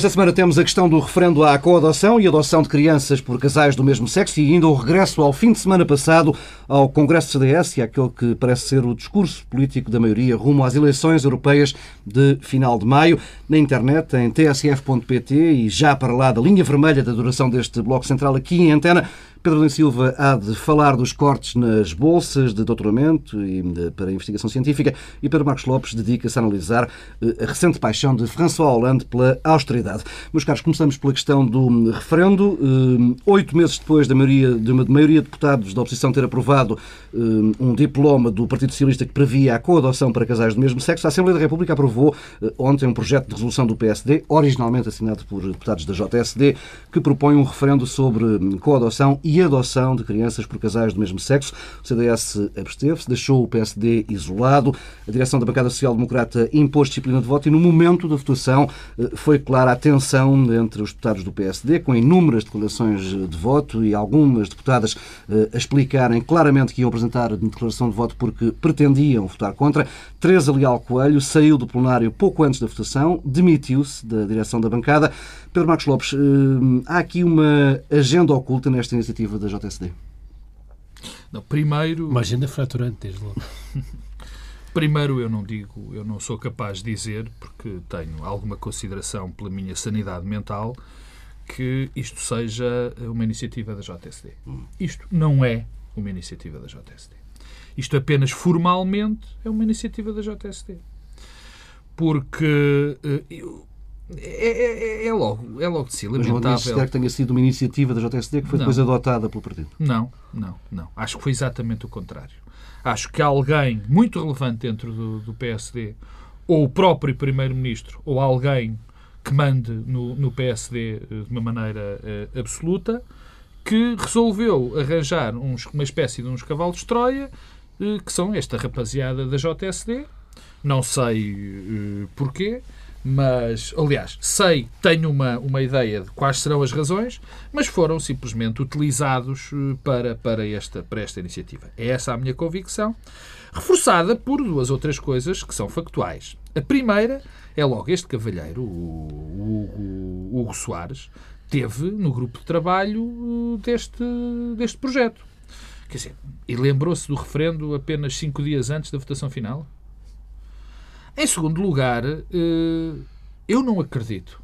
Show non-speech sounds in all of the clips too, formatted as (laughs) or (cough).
Esta semana temos a questão do referendo à coadoção e adoção de crianças por casais do mesmo sexo e ainda o regresso ao fim de semana passado ao Congresso CDS e àquele que parece ser o discurso político da maioria rumo às eleições europeias de final de maio. Na internet, em tsf.pt e já para lá da linha vermelha da duração deste Bloco Central aqui em antena, Pedro da Silva há de falar dos cortes nas bolsas de doutoramento e de, para a investigação científica e Pedro Marcos Lopes dedica-se a analisar eh, a recente paixão de François Hollande pela austeridade. Meus caros, começamos pela questão do referendo. Eh, oito meses depois da maioria, de uma maioria de deputados da oposição ter aprovado eh, um diploma do Partido Socialista que previa a coadoção para casais do mesmo sexo, a Assembleia da República aprovou ontem um projeto de resolução do PSD, originalmente assinado por deputados da JSD, que propõe um referendo sobre coadoção e adoção de crianças por casais do mesmo sexo. O CDS absteve-se, deixou o PSD isolado. A direção da bancada social-democrata impôs disciplina de voto e, no momento da votação, eh, foi clara a tensão entre os deputados do PSD, com inúmeras declarações de voto e algumas deputadas eh, a explicarem claramente que iam apresentar declaração de voto porque pretendiam votar contra. Teresa Leal Coelho saiu do plenário pouco antes da votação, demitiu-se da direção da bancada. Pedro Marcos Lopes, eh, há aqui uma agenda oculta nesta iniciativa da JSD? Não, primeiro. Uma agenda fraturante, desde logo. (laughs) primeiro, eu não digo, eu não sou capaz de dizer, porque tenho alguma consideração pela minha sanidade mental, que isto seja uma iniciativa da JSD. Hum. Isto não é uma iniciativa da JSD. Isto apenas formalmente é uma iniciativa da JSD. Porque uh, é, é, é, é, logo, é logo de si, lamentável. Mas não que tenha sido uma iniciativa da JSD que foi não. depois adotada pelo partido? Não, não, não. Acho que foi exatamente o contrário. Acho que alguém muito relevante dentro do, do PSD, ou o próprio Primeiro-Ministro, ou alguém que mande no, no PSD eh, de uma maneira uh, absoluta, que resolveu arranjar uns, uma espécie de uns cavalos de Troia, uh, que são esta rapaziada da JSD, não sei uh, porquê, mas, aliás, sei, tenho uma, uma ideia de quais serão as razões, mas foram simplesmente utilizados eh, para, para, esta, para esta iniciativa. É essa a minha convicção, reforçada por duas ou três coisas que são factuais. A primeira é logo este cavalheiro, o Hugo, Soares, teve no grupo de trabalho eh, deste, deste projeto. Quer dizer, e lembrou-se do referendo apenas cinco dias antes da votação final? Em segundo lugar, eh, eu não acredito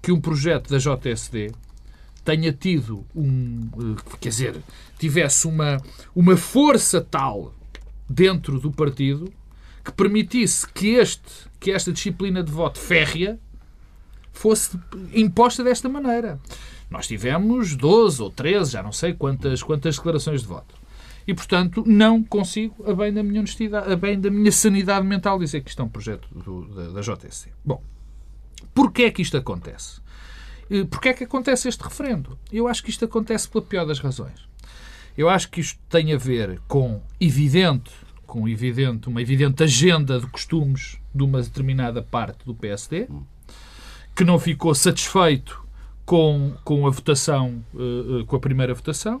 que um projeto da JSD tenha tido um. Eh, quer dizer, tivesse uma, uma força tal dentro do partido que permitisse que, este, que esta disciplina de voto férrea fosse imposta desta maneira. Nós tivemos 12 ou 13, já não sei quantas, quantas declarações de voto. E, portanto, não consigo, a bem da minha honestidade, a bem da minha sanidade mental, dizer que isto é um projeto do, da, da JSC. Bom, porquê é que isto acontece? Porquê é que acontece este referendo? Eu acho que isto acontece pela pior das razões. Eu acho que isto tem a ver com evidente, com evidente, uma evidente agenda de costumes de uma determinada parte do PSD, que não ficou satisfeito com, com a votação, uh, com a primeira votação,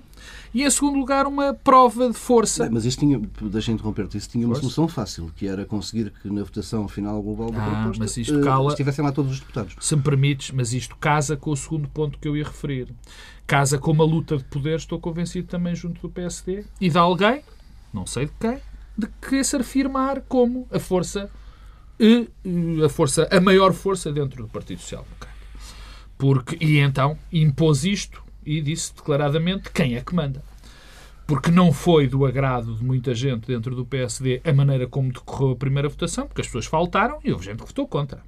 e em segundo lugar uma prova de força. Bem, mas isso tinha, deixa interromper-te, isso tinha uma força. solução fácil, que era conseguir que na votação final global da ah, proposta mas isto cala, uh, estivessem lá todos os deputados. Se me permites, mas isto casa com o segundo ponto que eu ia referir. Casa com uma luta de poder, estou convencido também junto do PSD, e de alguém, não sei de quem, de que se afirmar como a força, a força, a maior força dentro do Partido Social Democrata. Porque, e então impôs isto e disse declaradamente quem é que manda. Porque não foi do agrado de muita gente dentro do PSD a maneira como decorreu a primeira votação, porque as pessoas faltaram e houve gente que votou contra.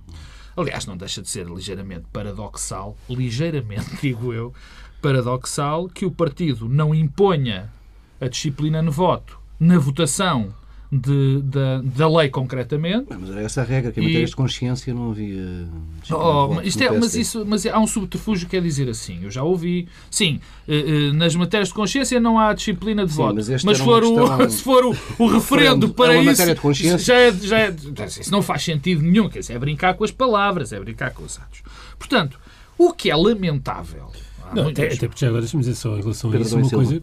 Aliás, não deixa de ser ligeiramente paradoxal, ligeiramente, (laughs) digo eu, paradoxal, que o partido não imponha a disciplina no voto na votação de, da, da lei concretamente. Mas era essa a regra, que em matérias de consciência não havia. Oh, mas, isto é, mas, isso, mas há um subterfúgio que quer dizer assim. Eu já ouvi. Sim, eh, eh, nas matérias de consciência não há disciplina de Sim, voto. Mas, mas for o, (laughs) se for o, o referendo para é isso. De consciência. Já é, já é, isso não faz sentido nenhum. Quer dizer, é brincar com as palavras, é brincar com os atos. Portanto, o que é lamentável. Não, até, até porque já agora deixa-me dizer só em relação a isso uma coisa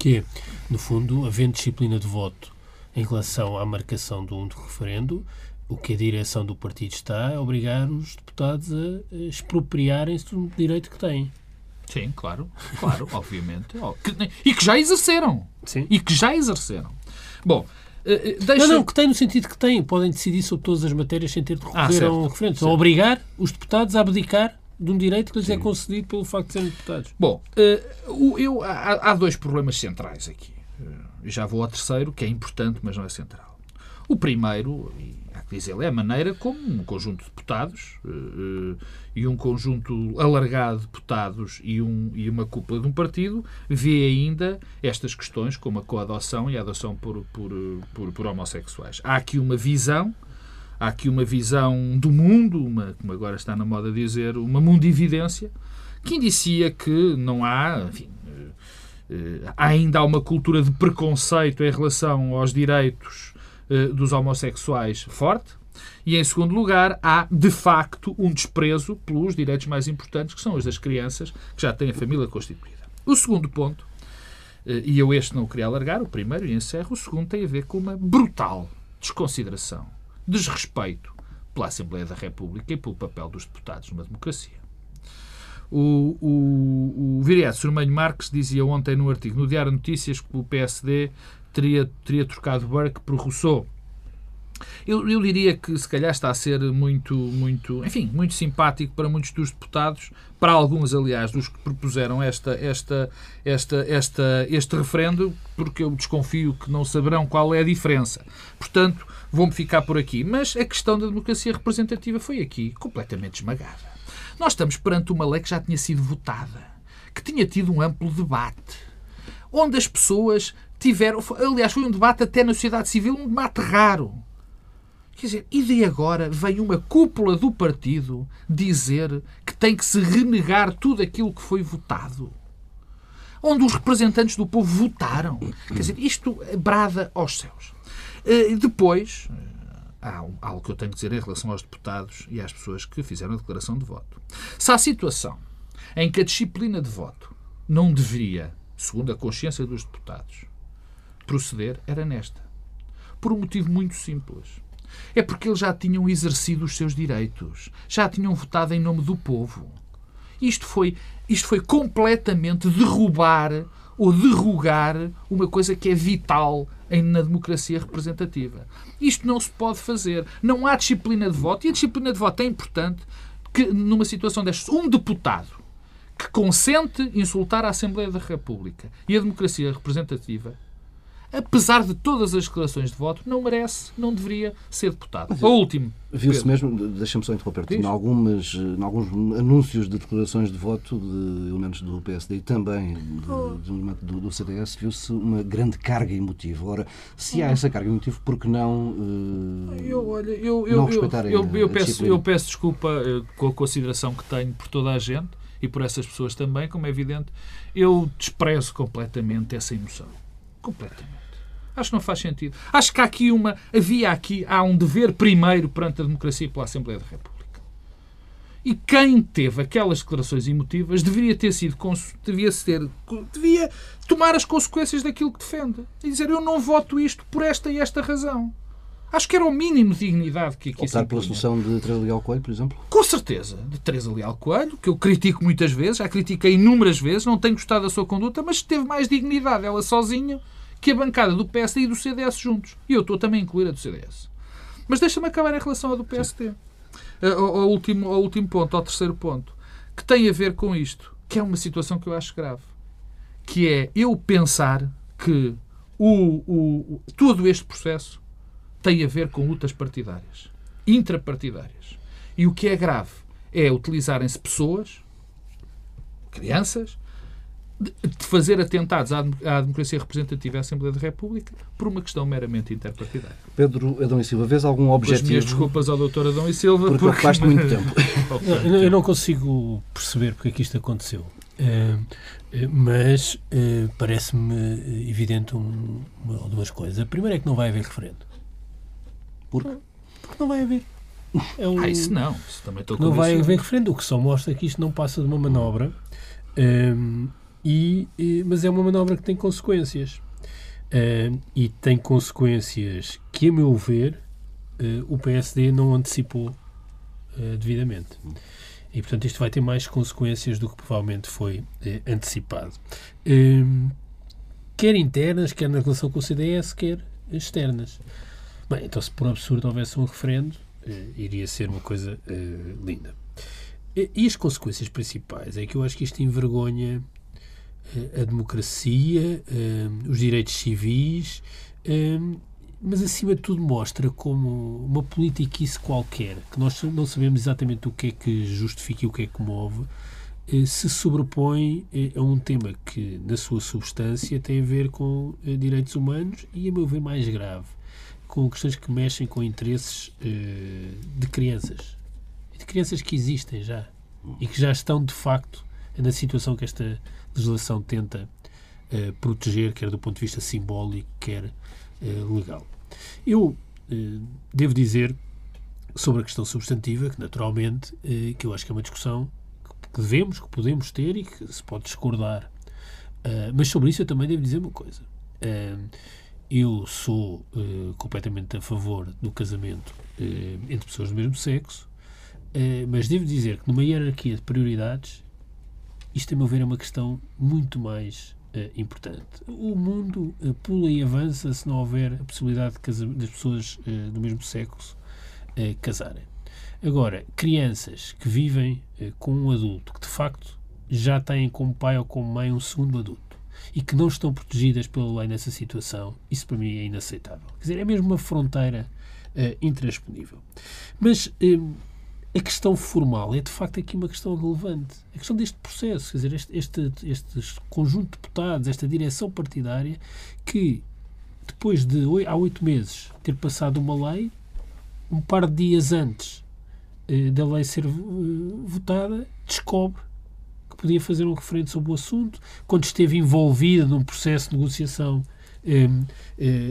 que é, no fundo, havendo disciplina de voto em relação à marcação de um referendo, o que a direção do partido está é obrigar os deputados a expropriarem-se do direito que têm. Sim, claro, claro, (laughs) obviamente. E que já exerceram. Sim. E que já exerceram. Bom, eh, eh, deixa... Não, não, que tem no sentido que têm. Podem decidir sobre todas as matérias sem ter de ah, recorrer ah, a um referendo. São obrigar os deputados a abdicar de um direito que lhes é Sim. é concedido pelo facto de serem deputados. Bom, uh, eu, há, há, dois problemas centrais aqui. Uh, já vou ao terceiro, que é importante, mas não é central. O primeiro, há que dizer, é a maneira como um conjunto de deputados uh, e um conjunto alargado de deputados e, um, e uma cúpula de um partido vê ainda estas questões como a coadoção e a adoção por, por, por, por homossexuais. Há aqui uma visão há aqui uma visão do mundo, uma, como agora está na moda dizer, uma mundividência, que indicia que não há, enfim, eh, ainda há uma cultura de preconceito em relação aos direitos eh, dos homossexuais forte. E, em segundo lugar, há, de facto, um desprezo pelos direitos mais importantes, que são os das crianças, que já têm a família constituída. O segundo ponto, eh, e eu este não o queria alargar, o primeiro, e encerro, o segundo tem a ver com uma brutal desconsideração desrespeito pela Assembleia da República e pelo papel dos deputados numa democracia. O, o, o Viriato Surmanho Marques dizia ontem no artigo no Diário Notícias que o PSD teria, teria trocado Burke por Rousseau. Eu, eu diria que se calhar está a ser muito, muito, enfim, muito simpático para muitos dos deputados, para alguns, aliás, dos que propuseram esta, esta, esta, esta, este referendo, porque eu desconfio que não saberão qual é a diferença. Portanto, vou-me ficar por aqui. Mas a questão da democracia representativa foi aqui completamente esmagada. Nós estamos perante uma lei que já tinha sido votada, que tinha tido um amplo debate, onde as pessoas tiveram. Aliás, foi um debate até na sociedade civil, um debate raro Quer dizer, e de agora vem uma cúpula do partido dizer que tem que se renegar tudo aquilo que foi votado? Onde os representantes do povo votaram. Quer dizer, isto brada aos céus. Eh, depois, há algo que eu tenho que dizer em relação aos deputados e às pessoas que fizeram a declaração de voto. Se há situação em que a disciplina de voto não deveria, segundo a consciência dos deputados, proceder, era nesta. Por um motivo muito simples é porque eles já tinham exercido os seus direitos, já tinham votado em nome do povo. Isto foi, isto foi completamente derrubar ou derrugar uma coisa que é vital na democracia representativa. Isto não se pode fazer. Não há disciplina de voto. E a disciplina de voto é importante que, numa situação destas, um deputado que consente insultar a Assembleia da República e a democracia representativa apesar de todas as declarações de voto, não merece, não deveria ser deputado. Mas, o último. Viu-se mesmo, deixa-me só interromper-te, em, algumas, em alguns anúncios de declarações de voto de elementos do PSD e também de, oh. de, do, do, CDS, viu-se uma grande carga emotiva. Ora, se há essa carga emotiva, por que não, uh, eu, olha, eu, eu, não respeitarem eu, eu, eu, peço, eu peço desculpa uh, com a consideração que tenho por toda a gente e por essas pessoas também, como é evidente, eu desprezo completamente essa emoção. Completamente. Acho que não faz sentido. Acho que há aqui uma. Havia aqui. Há um dever primeiro perante a democracia e pela Assembleia da República. E quem teve aquelas declarações emotivas deveria ter sido. Devia, ser, devia tomar as consequências daquilo que defende. E dizer: Eu não voto isto por esta e esta razão. Acho que era o mínimo de dignidade que aqui Optar pela solução de Teresa Leal Coelho, por exemplo? Com certeza. De Teresa Leal Coelho, que eu critico muitas vezes, já critiquei inúmeras vezes, não tenho gostado da sua conduta, mas teve mais dignidade ela sozinha que a bancada do PSD e do CDS juntos. E eu estou também a incluir a do CDS. Mas deixa-me acabar em relação à do PSD. Ao, ao, último, ao último ponto, ao terceiro ponto, que tem a ver com isto, que é uma situação que eu acho grave. Que é eu pensar que o, o, todo este processo tem a ver com lutas partidárias, intrapartidárias. E o que é grave é utilizarem-se pessoas, crianças, de fazer atentados à, democracia representativa e à Assembleia da República por uma questão meramente interpartidária. Pedro Adão e Silva, vês algum objetivo? As minhas desculpas ao doutor Adão e Silva. Porque, porque... ocupaste muito (laughs) tempo. eu não consigo perceber porque é que isto aconteceu. Uh, mas uh, parece-me evidente um, uma ou duas coisas. A primeira é que não vai haver referendo. Por quê? Porque não vai haver. É um, ah, isso não. Isso também estou Não vai haver referendo, o que só mostra que isto não passa de uma manobra. Um, e, e, mas é uma manobra que tem consequências. Uh, e tem consequências que, a meu ver, o PSD não antecipou devidamente. E, portanto, isto vai ter mais consequências do que provavelmente foi antecipado. Ehm, quer internas, quer na relação com o CDS, quer externas. Bem, então se por absurdo houvesse um referendo, iria ser uma coisa linda. E as consequências principais é que eu acho que isto envergonha a democracia, os direitos civis, mas acima de tudo mostra como uma politiquice qualquer, que nós não sabemos exatamente o que é que justifica e o que é que move, eh, se sobrepõe eh, a um tema que, na sua substância, tem a ver com eh, direitos humanos e, a meu ver, mais grave, com questões que mexem com interesses de crianças. De crianças que existem já e que já estão, de facto, na situação que esta legislação tenta uh, proteger, quer do ponto de vista simbólico, quer uh, legal. Eu uh, devo dizer sobre a questão substantiva, que naturalmente, que eu acho que é uma discussão que devemos, que podemos ter e que se pode discordar. mas sobre isso eu também devo dizer uma coisa. eu sou completamente a favor do casamento entre pessoas do mesmo sexo, mas devo dizer que numa hierarquia de prioridades isto, a meu ver, é uma questão muito mais uh, importante. O mundo uh, pula e avança se não houver a possibilidade de das pessoas uh, do mesmo sexo casarem. Agora, crianças que vivem com um adulto que, de facto, já têm como pai ou como mãe um segundo adulto e que não estão protegidas pela lei nessa situação, isso para mim é inaceitável. Quer dizer, é mesmo uma fronteira intransponível. Mas a questão formal é de facto aqui uma questão relevante. A questão deste processo, quer dizer, este, este, este conjunto de deputados, esta direção partidária, que depois de há oito meses ter passado uma lei, um par de dias antes eh, da lei ser eh, votada, descobre que podia fazer um referendo sobre o assunto, quando esteve envolvida num processo de negociação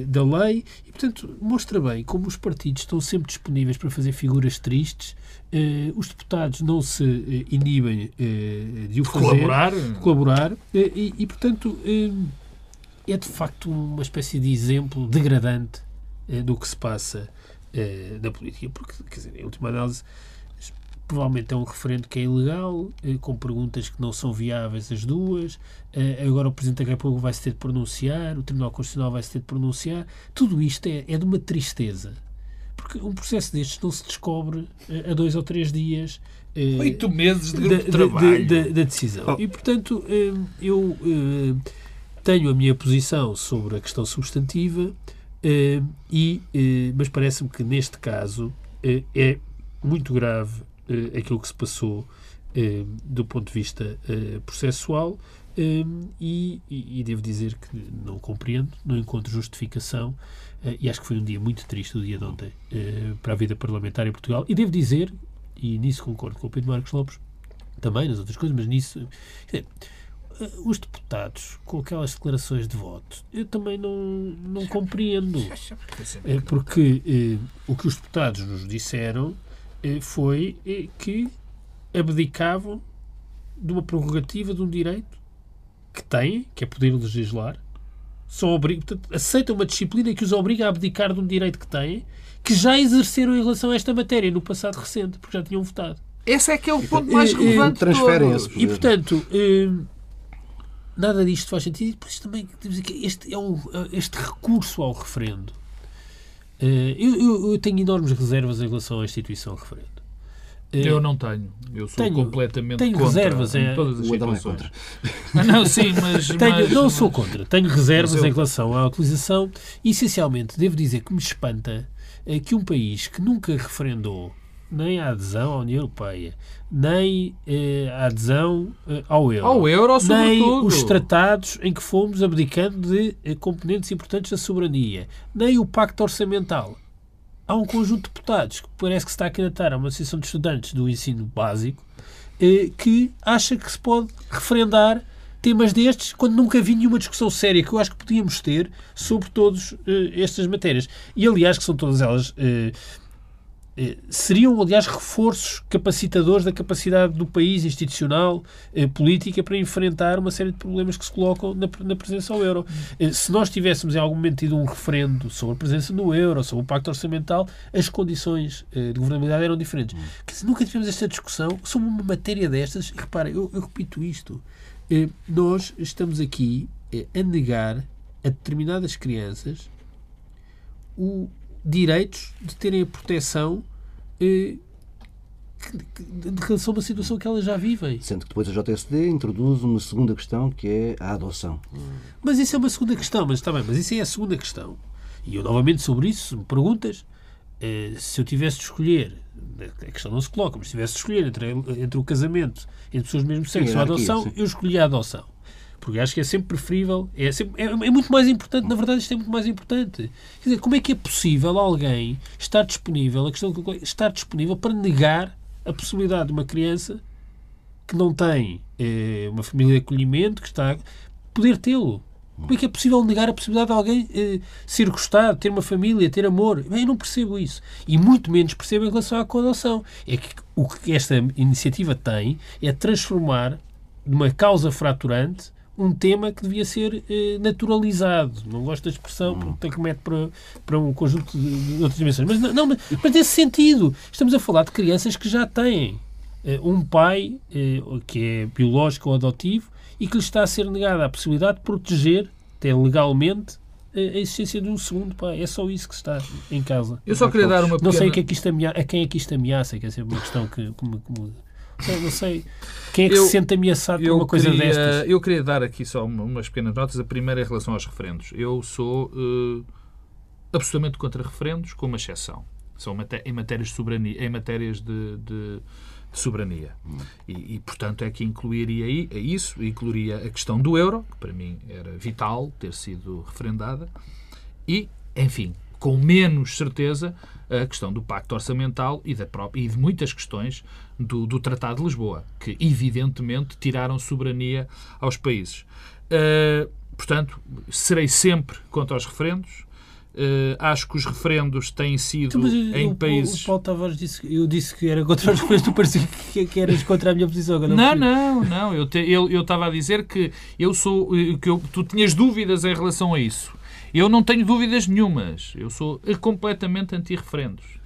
da lei. E, portanto, mostra bem como os partidos estão sempre disponíveis para fazer figuras tristes. Uh, os deputados não se uh, inibem de o fazer, colaborar, colaborar. E, e, portanto, é de facto uma espécie de exemplo degradante do que se passa na política. Porque, quer dizer, em última análise, provavelmente é um referendo que é ilegal, com perguntas que não são viáveis as duas. Agora o Presidente da República vai se ter de pronunciar, o Tribunal Constitucional vai se ter de pronunciar. Tudo isto é, é de uma tristeza porque um processo destes não se descobre uh, a dois ou três dias. Oito meses de grupo de, trabalho. Da, da decisão. Oh. E, portanto, eu tenho a minha posição sobre a questão substantiva, e, mas parece-me que neste caso é muito grave aquilo que se passou do ponto de vista processual. e, e, devo dizer que não compreendo, não encontro justificação eh, e acho que foi um dia muito triste o dia de ontem eh, para a vida parlamentar em Portugal. E devo dizer, e nisso concordo com o Pedro Marcos Lopes, também nas outras coisas, mas nisso. Eh, os deputados com aquelas declarações de voto, eu também não, não compreendo. Porque o que os deputados nos disseram foi que abdicavam de uma prerrogativa de um direito que têm, que é poder legislar, são portanto, aceitam uma disciplina que os obriga a abdicar de um direito que têm, que já exerceram em relação a esta matéria no passado recente, porque já tinham votado. Esse é que é o ponto mais relevante. Transferem esse E, portanto, eh, nada disto faz sentido. E depois também temos aqui este, é um, este recurso ao referendo. Eh, eu, eu, eu, tenho enormes reservas em relação à instituição referendo. Eh, eu não tenho. Eu sou tenho, completamente tenho contra reservas em todas as é situações. (laughs) Ah, não, sim, mas, (laughs) tenho, mas, não mas, sou contra. Tenho reservas eu... em relação à utilização. E, essencialmente, devo dizer que me espanta é que um país que nunca referendou nem a adesão à União Europeia, nem eh, a adesão eh, ao euro, ao euro nem os tratados em que fomos abdicando de eh, componentes importantes da soberania, nem o pacto orçamental. Há um conjunto de deputados que parece que se está a candidatar a uma associação de estudantes do ensino básico eh, que acha que se pode referendar temas destes quando nunca vi nenhuma discussão séria que eu acho que podíamos ter sobre todas eh, estas matérias. E aliás, que são todas elas eh, seriam, aliás, reforços capacitadores da capacidade do país institucional, eh, política, para enfrentar uma série de problemas que se colocam na, presença ao euro. Eh, se nós tivéssemos em algum momento tido um referendo sobre a presença no euro, sobre o pacto orçamental, as condições de governabilidade eram diferentes. Nunca tivemos esta discussão sobre uma matéria destas. E repara, eu, eu repito isto. nós estamos aqui a negar a determinadas crianças o, direitos de terem a proteção eh, de relação a uma situação que elas já vivem. Sendo que depois a JSD introduz uma segunda questão que é a adoção. Mas isso é uma segunda questão, mas está bem, mas isso é a segunda questão. E eu novamente sobre isso, se me perguntas, eh, se eu tivesse de escolher, a questão não se coloca, mas se tivesse de escolher entre, entre o casamento entre pessoas do mesmo sexo e a adoção, sim. eu escolhi a adoção. Porque acho que é sempre preferível, é, sempre, é, é, muito mais importante, na verdade isto é muito mais importante. Quer dizer, como é que é possível alguém estar disponível, a questão que estar disponível para negar a possibilidade de uma criança que não tem é, uma família de acolhimento, que está poder tê-lo? Como é que é possível negar a possibilidade de alguém eh, ser gostado, ter uma família, ter amor? Bem, eu não percebo isso. E muito menos percebo em relação à coadoção. É que o que esta iniciativa tem é transformar numa causa fraturante um tema que devia ser eh, naturalizado. Não gosto da expressão, porque tem que meter para, para um conjunto de, de outras dimensões. Mas, não, mas, mas nesse sentido, estamos a falar de crianças que já têm eh, um pai eh, que é biológico ou adotivo e que lhe está a ser negada a possibilidade de proteger, até legalmente, a existência de um segundo pai. É só isso que está em casa. Eu só queria dar uma pequena... Não sei a, que é que isto ameaça, a quem é que isto ameaça, que é sempre uma questão que, que, me, que me não sei. Quem é que eu, se sente ameaçado por uma coisa queria, destas? Eu queria dar aqui só umas pequenas notas. A primeira é em relação aos referendos. Eu sou uh, absolutamente contra referendos, com uma exceção. São em matérias de soberania, em matérias de, de, de soberania. Hum. E, e, portanto, é que incluiria aí, é isso, incluiria a questão do euro, que para mim era vital ter sido referendada, e, enfim, com menos certeza, a questão do pacto orçamental e, da própria, e de muitas questões do, do Tratado de Lisboa, que evidentemente tiraram soberania aos países. Uh, portanto, serei sempre contra os referendos. Uh, acho que os referendos têm sido então, em eu, países. O Paulo Tavares disse eu disse que era contra os referendos, tu parecia que, que eras contra a minha posição. Agora não, não, não, Eu, te, eu, eu estava a dizer que eu sou. que eu, tu tinhas dúvidas em relação a isso. Eu não tenho dúvidas nenhumas. Eu sou completamente anti-referendos.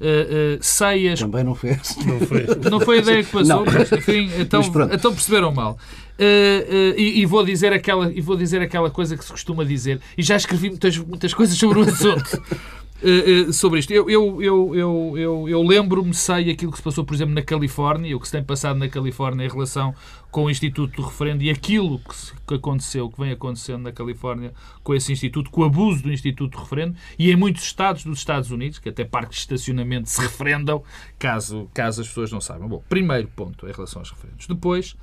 Uh, uh, sei as... Também não foi Não foi, não foi a ideia que passou, mas, enfim, então, mas então perceberam mal. Uh, e, e, vou dizer aquela, e vou dizer aquela coisa que se costuma dizer, e já escrevi muitas, muitas coisas sobre o assunto. Uh, sobre isto. Eu, eu, eu, eu, eu, eu lembro-me, sei aquilo que se passou, por exemplo, na Califórnia, o que se tem passado na Califórnia em relação com o Instituto do Referendo e aquilo que, se, que aconteceu, que vem acontecendo na Califórnia com esse Instituto, com o abuso do Instituto do Referendo e em muitos estados dos Estados Unidos, que até parques de estacionamento se referendam, caso, caso as pessoas não saibam. Bom, primeiro ponto em relação aos referendos. Depois,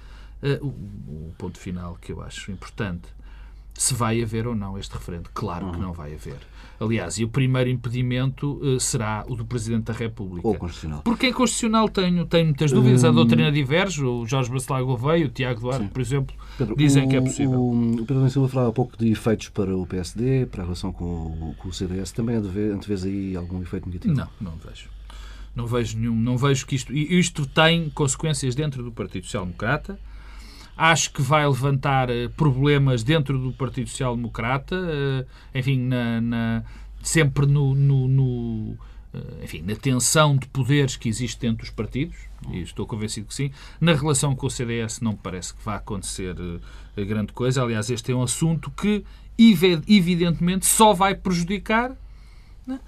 uh, o, o ponto final que eu acho importante se vai haver ou não este referendo. Claro que uhum. não vai haver. Aliás, e o primeiro impedimento uh, será o do Presidente da República. Ou constitucional. Porque é constitucional tenho, tenho muitas dúvidas. A hum. doutrina diverge. O Jorge Bacelar Gouveia, o Tiago Duarte, Sim. por exemplo, Pedro, dizem o, que é possível. O, o Pedro Silva falava há pouco de efeitos para o PSD, para a relação com o, com o CDS. Também antevês aí algum efeito negativo? Não, não vejo. Não vejo nenhum. Não vejo que isto... Isto tem consequências dentro do Partido Social Democrata Acho que vai levantar eh, problemas dentro do Partido Social Democrata, eh, enfim, na, na sempre no, no, no eh, enfim, na tensão de poderes que existe dentro dos partidos, e estou convencido que sim. Na relação com o CDS não parece que vá acontecer grande coisa. Aliás, este é um assunto que, evidentemente, só vai prejudicar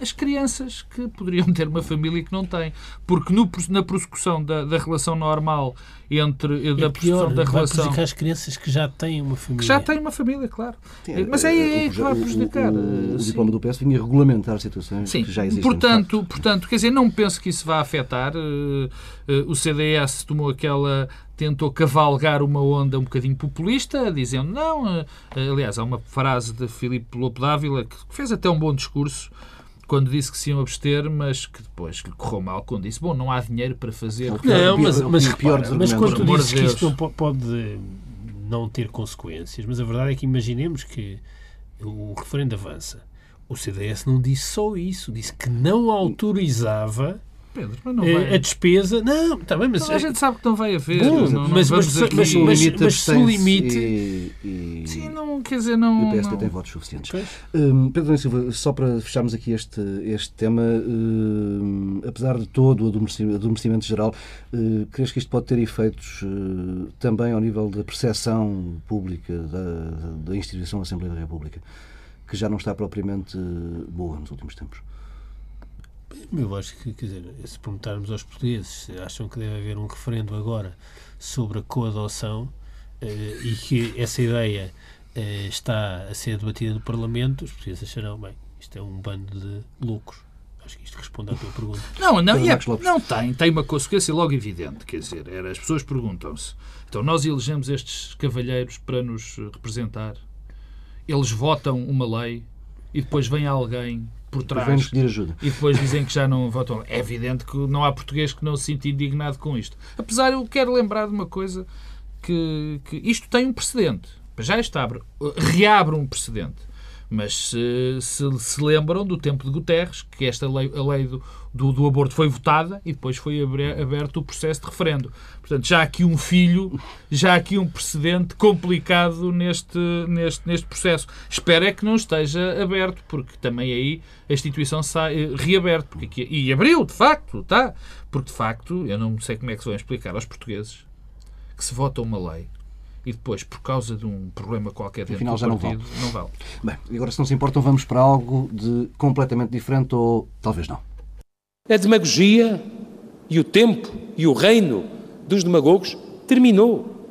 as crianças que poderiam (laughs) ter uma família que não têm. Porque no, na prossecução da, da relação normal entre é da pior, da relação. prejudicar as crianças que já têm uma família. Que já têm uma família, claro. Sim, Mas é aí é, que vai prejudicar. O, o, o diploma do PS vinha regulamentar situações sim. que já existem. Portanto, portanto, quer dizer, não penso que isso vá afetar. Uh, o CDS tomou aquela tentou cavalgar uma onda um bocadinho populista, dizendo não. Aliás, há uma frase de Filipe Lopo Dávila que fez até um bom discurso quando disse que se iam abster, mas que depois lhe correu mal quando disse, bom, não há dinheiro para fazer... Não, mas, mas, repara, mas quando tu dizes que isto não pode não ter consequências, mas a verdade é que imaginemos que o referendo avança. O CDS não disse só isso, disse que não autorizava Pedro, mas não Eh, vai. A despesa. Não, está bem, mas. Não, a gente sabe que não vai haver. Bom, não, não mas- mas- aqui- mas- mas- mas se o limite- E, e- Sim, não, quer dizer, e não. o PSD não- tem votos suficientes. Pois. Hum, Pedro Silva, só para fecharmos aqui este, este tema, hum, apesar de todo o adormecimento, geral, hum, crees que isto pode ter efeitos hum, também ao nível da percepção pública da, da instituição Assembleia da República, que já não está propriamente hum, boa nos últimos tempos? Eu acho que, quer dizer, se perguntarmos aos portugueses se acham que deve haver um referendo agora sobre a coadoção eh, e que essa ideia eh, está a ser debatida no Parlamento, os portugueses acharão, bem, isto é um bando de loucos. Acho que isto responde à tua pergunta. (laughs) Não, não, e é- não tem, tem uma consequência logo evidente, quer dizer, era, as pessoas perguntam-se, então nós elegemos estes cavalheiros para nos representar, eles votam uma lei e depois vem alguém por trás pedir ajuda. e depois dizem que já não votam. É evidente que não há português que não se sinta indignado com isto. Apesar, eu quero lembrar de uma coisa que, que isto tem um precedente. Já está, abre- reabre um precedente. Mas se, se se lembram do tempo de Guterres, que esta lei, a lei do, do, do aborto foi votada e depois foi aberto o processo de referendo. Portanto, já aqui um filho, já aqui um precedente complicado neste, neste, neste processo. Espero é que não esteja aberto, porque também aí a instituição sai eh, reaberto. Porque aqui, e abriu, de facto, tá? Porque de facto, eu não sei como é que se vão explicar aos portugueses que se vota uma lei e depois, por causa de um problema qualquer dentro Afinal, do já não partido, não vale. Bem, e agora se não se importam, vamos para algo de completamente diferente ou talvez não. A demagogia e o tempo e o reino dos demagogos terminou.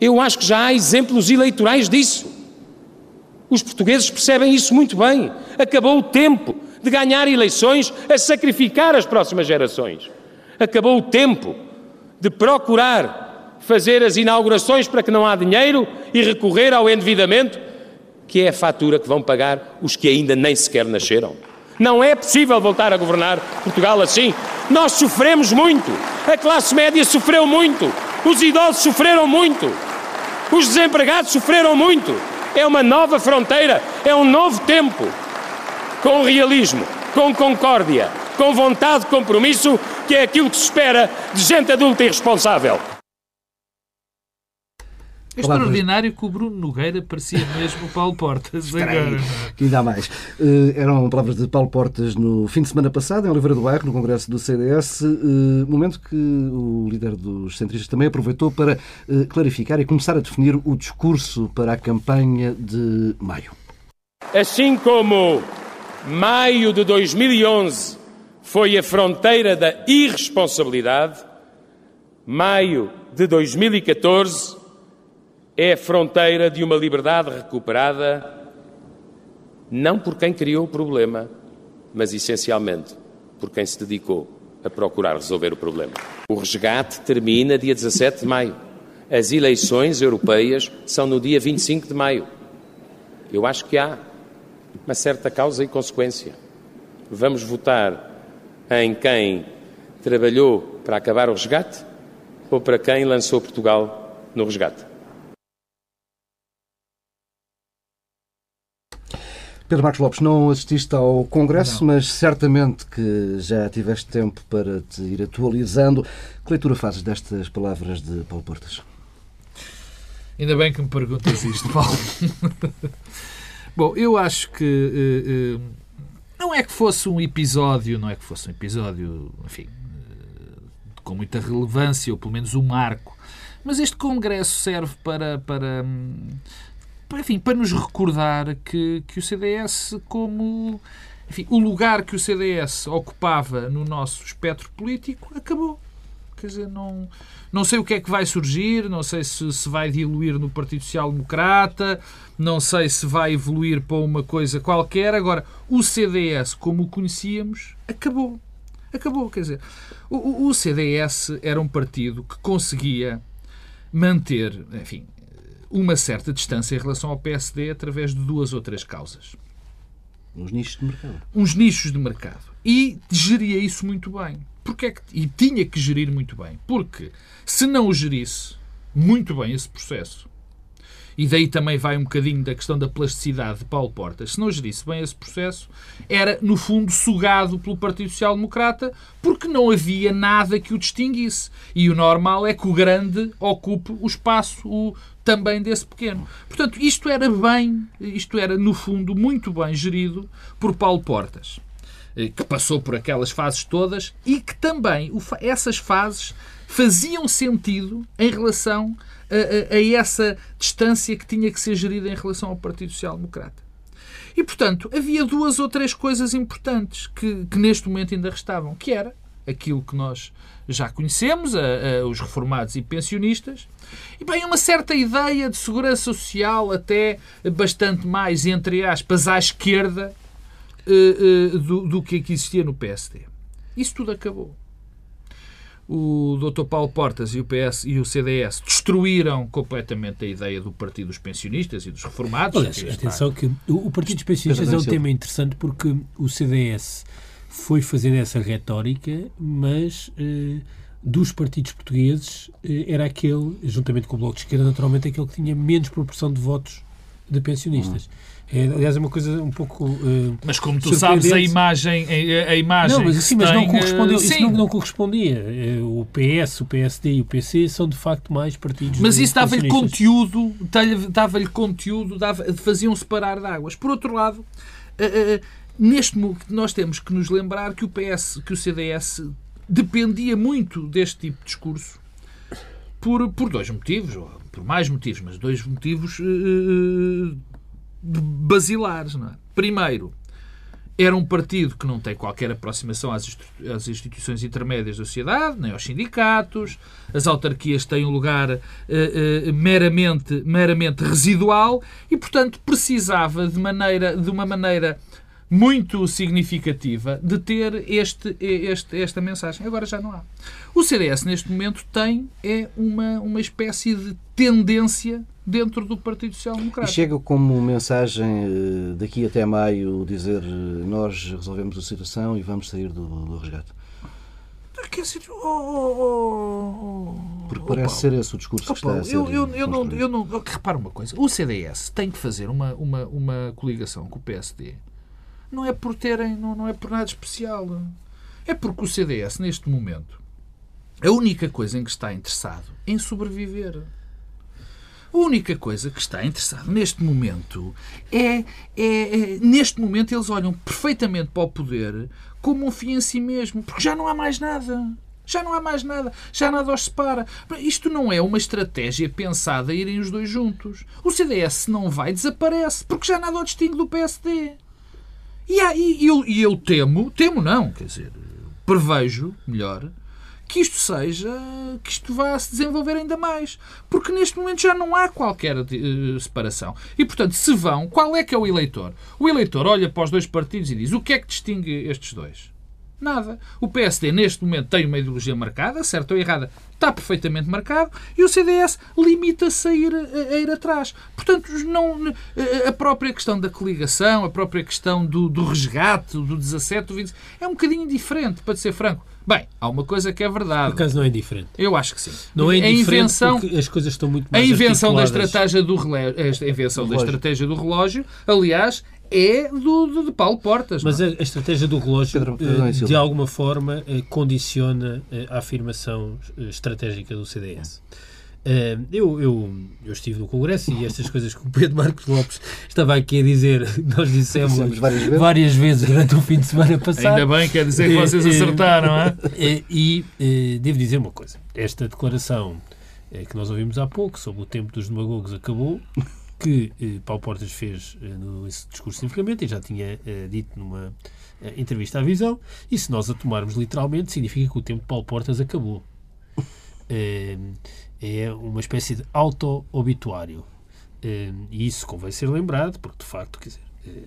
Eu acho que já há exemplos eleitorais disso. Os portugueses percebem isso muito bem. Acabou o tempo de ganhar eleições a sacrificar as próximas gerações. Acabou o tempo de procurar fazer as inaugurações para que não há dinheiro e recorrer ao endividamento, que é a fatura que vão pagar os que ainda nem sequer nasceram. Não é possível voltar a governar Portugal assim. Nós sofremos muito. A classe média sofreu muito. Os idosos sofreram muito. Os desempregados sofreram muito. É uma nova fronteira, é um novo tempo. Com realismo, com concórdia, com vontade de compromisso, que é aquilo que se espera de gente adulta e responsável. É extraordinário que o Bruno Nogueira parecia mesmo o Paulo Portas agora. Que ainda há mais. Eh, eram palavras de Paulo Portas no fim de semana passado, em Oliveira do Bairro, no Congresso do CDS, eh, momento que o líder dos centristas também aproveitou para eh, clarificar e começar a definir o discurso para a campanha de maio. Assim como maio de 2011 foi a fronteira da irresponsabilidade, maio de 2014 é fronteira de uma liberdade recuperada, não por quem criou o problema, mas essencialmente por quem se dedicou a procurar resolver o problema. O resgate termina dia 17 de maio. As eleições europeias são no dia 25 de maio. Eu acho que há uma certa causa e consequência. Vamos votar em quem trabalhou para acabar o resgate ou para quem lançou Portugal no resgate? Pedro Marcos Lopes, não assististe ao Congresso, mas certamente que já tiveste tempo para te ir atualizando. Que leitura fazes destas palavras de Paulo Portas? Ainda bem que me perguntas isto, Paulo. (laughs) Bom, eu acho que eh, eh, não é que fosse um episódio, não é que fosse um episódio, enfim, eh, com muita relevância, ou pelo menos um marco, mas este congresso serve para, para, hum, para, enfim, para nos recordar que, que o CDS, como enfim, o lugar que o CDS ocupava no nosso espectro político, acabou. Quer dizer, não, não sei o que é que vai surgir, não sei se se vai diluir no Partido Social Democrata, não sei se vai evoluir para uma coisa qualquer. Agora, o CDS, como o conhecíamos, acabou. Acabou, quer dizer, o, o- CDS era um partido que conseguia manter, enfim, uma certa distância em relação ao PSD através de duas ou três causas Nos nichos de mercado. uns nichos de mercado. E geria isso muito bem. Porque é que, e tinha que gerir muito bem. Porque se não o gerisse muito bem esse processo e daí também vai um bocadinho da questão da plasticidade de Paulo Portas, se não gerisse bem esse processo, era, no fundo, sugado pelo Partido Social Democrata, porque não havia nada que o distinguisse. E o normal é que o grande ocupe o espaço o, também desse pequeno. Portanto, isto era bem, isto era, no fundo, muito bem gerido por Paulo Portas eh, que passou por aquelas fases todas e que também essas fases faziam sentido em relação a, a, a, essa distância que tinha que ser gerida em relação ao Partido Social Democrata. E, portanto, havia duas ou três coisas importantes que, que neste momento ainda restavam, que era aquilo que nós já conhecemos, a, os reformados e pensionistas, e bem, uma certa ideia de segurança social até bastante mais, entre aspas, à esquerda uh, uh, do, do que existia no PSD. Isso tudo acabou o Dr. Paulo Portas e o PS e o CDS destruíram completamente a ideia do Partido dos Pensionistas e dos Reformados. Aliás, atenção que o, Partido dos Pensionistas é um tema interessante porque o CDS foi fazendo essa retórica, mas eh, dos partidos portugueses eh, era aquele, juntamente com o Bloco de Esquerda, naturalmente aquele que tinha menos proporção de votos de pensionistas. Uhum. É, aliás, é uma coisa um pouco. Uh, mas como tu sabes, a imagem. A, a imagem não, mas, sim, mas não correspondeu. Uh, isso não, não, correspondia. Uh, o PS, o PSD e o PC são de facto mais partidos. Mas isso dava-lhe conteúdo, dava-lhe conteúdo, dava, faziam separar de águas. Por outro lado, uh, neste nós temos que nos lembrar que o PS, que o CDS dependia muito deste tipo de discurso por, por dois motivos, ou por mais motivos, mas dois motivos basilares. Não é? Primeiro, era um partido que não tem qualquer aproximação às, instituições intermédias da sociedade, nem aos sindicatos. As autarquias têm um lugar uh, uh, meramente, meramente residual e, portanto, precisava de, maneira, de uma maneira muito significativa de ter este, este, esta mensagem. Agora já não há. O CDS, neste momento, tem é uma, uma espécie de tendência dentro do Partido Social Democrata. E chega como mensagem eh, daqui até maio dizer eh, nós resolvemos a situação e vamos sair do, do resgate? Quer dizer, oh, oh, oh, Porque parece ser esse o discurso que está a ser eu, eu, eu não, eu não Repara uma coisa. O CDS tem que fazer uma, uma, uma coligação com o PSD. Não é por terem... Não, não é por nada especial. É porque o CDS, neste momento, a única coisa em que está interessado em sobreviver. A única coisa que está interessado neste momento é, é, é, Neste momento eles olham perfeitamente para o poder como um fim em si mesmo, porque já não há mais nada. Já não há mais nada. Já nada os separa. Isto não é uma estratégia pensada a irem os dois juntos. O CDS, não vai, desaparece, porque já nada o distingue do PSD. E, há, e eu, e eu temo, temo não, quer dizer, prevejo, melhor, que isto seja, que isto vá se desenvolver ainda mais. Porque neste momento já não há qualquer uh, separação. E, portanto, se vão, qual é que é o eleitor? O eleitor olha para os dois partidos e diz o que é que distingue estes dois? Nada. O PSD, neste momento, tem uma ideologia marcada, certa ou errada, está perfeitamente marcado, e o CDS limita-se a ir, a, ir atrás. Portanto, não, a própria questão da coligação, a própria questão do, do resgate, do 17, do 20, é um bocadinho diferente, para ser franco. Bem, há uma coisa que é verdade. Por acaso não é diferente. Eu acho que sim. Não é a invenção, porque as coisas estão muito mais A invenção da estratégia do relógio, a invenção da estratégia do relógio, aliás, é do, de Paulo Portas. Mas a, a, estratégia do relógio, Pedro, eh, de alguma forma, eh, condiciona eh, a afirmação estratégica do CDS. Eu, eu, eu estive no Congresso e estas coisas que o Pedro Marcos Lopes estava aqui a dizer, (laughs) nós dissemos, dissemos várias, vezes. várias, vezes. durante o fim de semana passado. Ainda bem, quer dizer que vocês acertaram, é? E, e devo dizer uma coisa: esta declaração que nós ouvimos há pouco sobre o tempo dos demagogos acabou. Que eh, Paulo Portas fez eh, no discurso cientificamente e já tinha eh, dito numa entrevista à Visão, e se nós a tomarmos literalmente, significa que o tempo de Paulo Portas acabou (laughs) é uma espécie de auto-obituário. Hum, e isso convém ser lembrado, porque de facto, quer dizer, eh,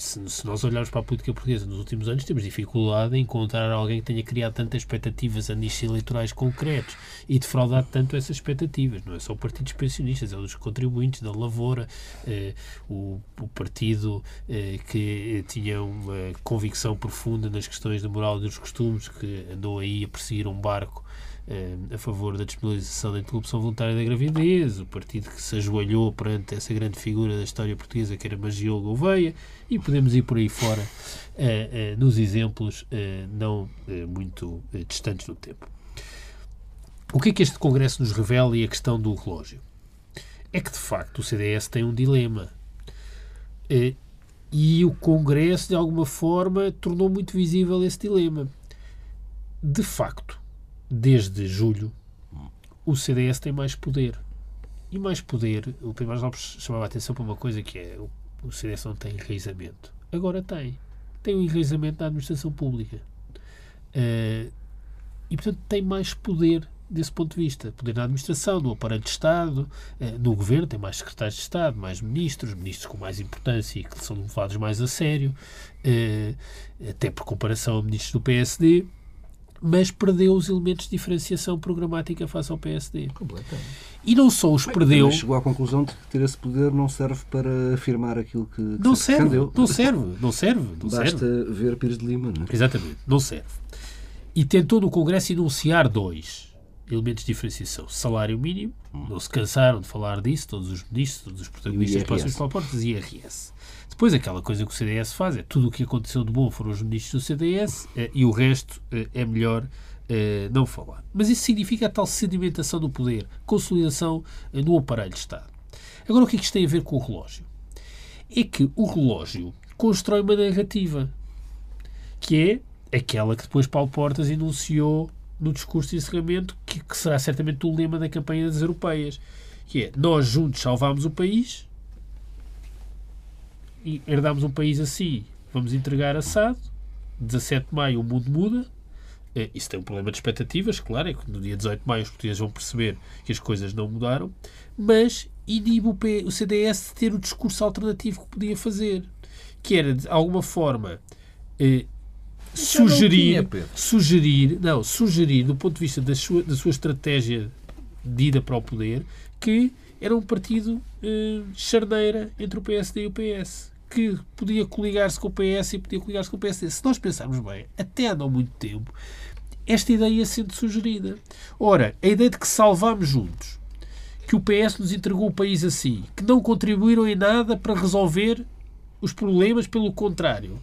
se, se, nós olharmos para a política portuguesa nos últimos anos, temos dificuldade em encontrar alguém que tenha criado tantas expectativas a nichos eleitorais concretos e defraudado tanto essas expectativas. Não é só o Partido dos Pensionistas, é o dos contribuintes, da Lavoura, eh, o, o, partido eh, que tinha uma convicção profunda nas questões da moral e dos costumes, que andou aí a perseguir um barco eh, a favor da disponibilização da interrupção voluntária da gravidez, o partido que se ajoelhou perante essa grande figura da história portuguesa que era Magiolo Gouveia, e podemos ir por aí fora eh, nos exemplos não muito distantes no tempo. O que é que este Congresso nos revela e a questão do relógio? É que, de facto, o CDS tem um dilema. E o Congresso, de alguma forma, tornou muito visível esse dilema. De facto, desde julho, o CDS tem mais poder. E mais poder, o Pedro Marcos Lopes chamava a atenção para uma coisa que é o CDS não tem enraizamento. Agora tem. Tem um enraizamento na administração pública. Uh, e, portanto, tem mais poder desse ponto de vista. Poder na administração, no aparelho de Estado, uh, no governo, tem mais secretários de Estado, mais ministros, ministros com mais importância e que são levados mais a sério, uh, até por comparação a ministros do PSD mas perdeu os elementos de diferenciação programática face ao PSD. Completamente. E não só os Bem, perdeu. chegou à conclusão de que ter esse poder não serve para afirmar aquilo que, que não se serve, defendeu. Não serve, não serve. Não Basta serve. ver Pires de Lima. Não é? Exatamente, não serve. E tentou no Congresso enunciar dois elementos de diferenciação. Salário mínimo, não se cansaram de falar disso, todos os ministros, todos os protagonistas próximos e IRS. Depois, aquela coisa que o CDS faz é tudo o que aconteceu de bom foram os ministros do CDS eh, e o resto eh, é melhor eh, não falar. Mas isso significa a tal sedimentação do poder, consolidação no aparelho de Estado. Agora, o que é que isto tem a ver com o relógio? É que o relógio constrói uma narrativa que é aquela que depois Paulo Portas enunciou no discurso de encerramento, que, que será certamente o lema da campanha das europeias, que é nós juntos salvamos o país e herdamos um país assim, vamos entregar assado, 17 de maio o mundo muda, é, isso tem um problema de expectativas, claro, é que no dia 18 de maio os portugueses vão perceber que as coisas não mudaram, mas inibe o, P, o CDS de ter o discurso alternativo que podia fazer, que era, de alguma forma, eh, sugerir, tinha, sugerir, não, sugerir, do ponto de vista da sua, da sua estratégia de ida para o poder, que era um partido eh, charneira entre o PSD e o PS que podia coligar-se com o PS e podia coligar-se com o PSD. Se nós pensarmos bem, até há não muito tempo, esta ideia ia sendo sugerida. Ora, a ideia de que salvamos juntos, que o PS nos entregou o país assim, que não contribuíram em nada para resolver os problemas, pelo contrário,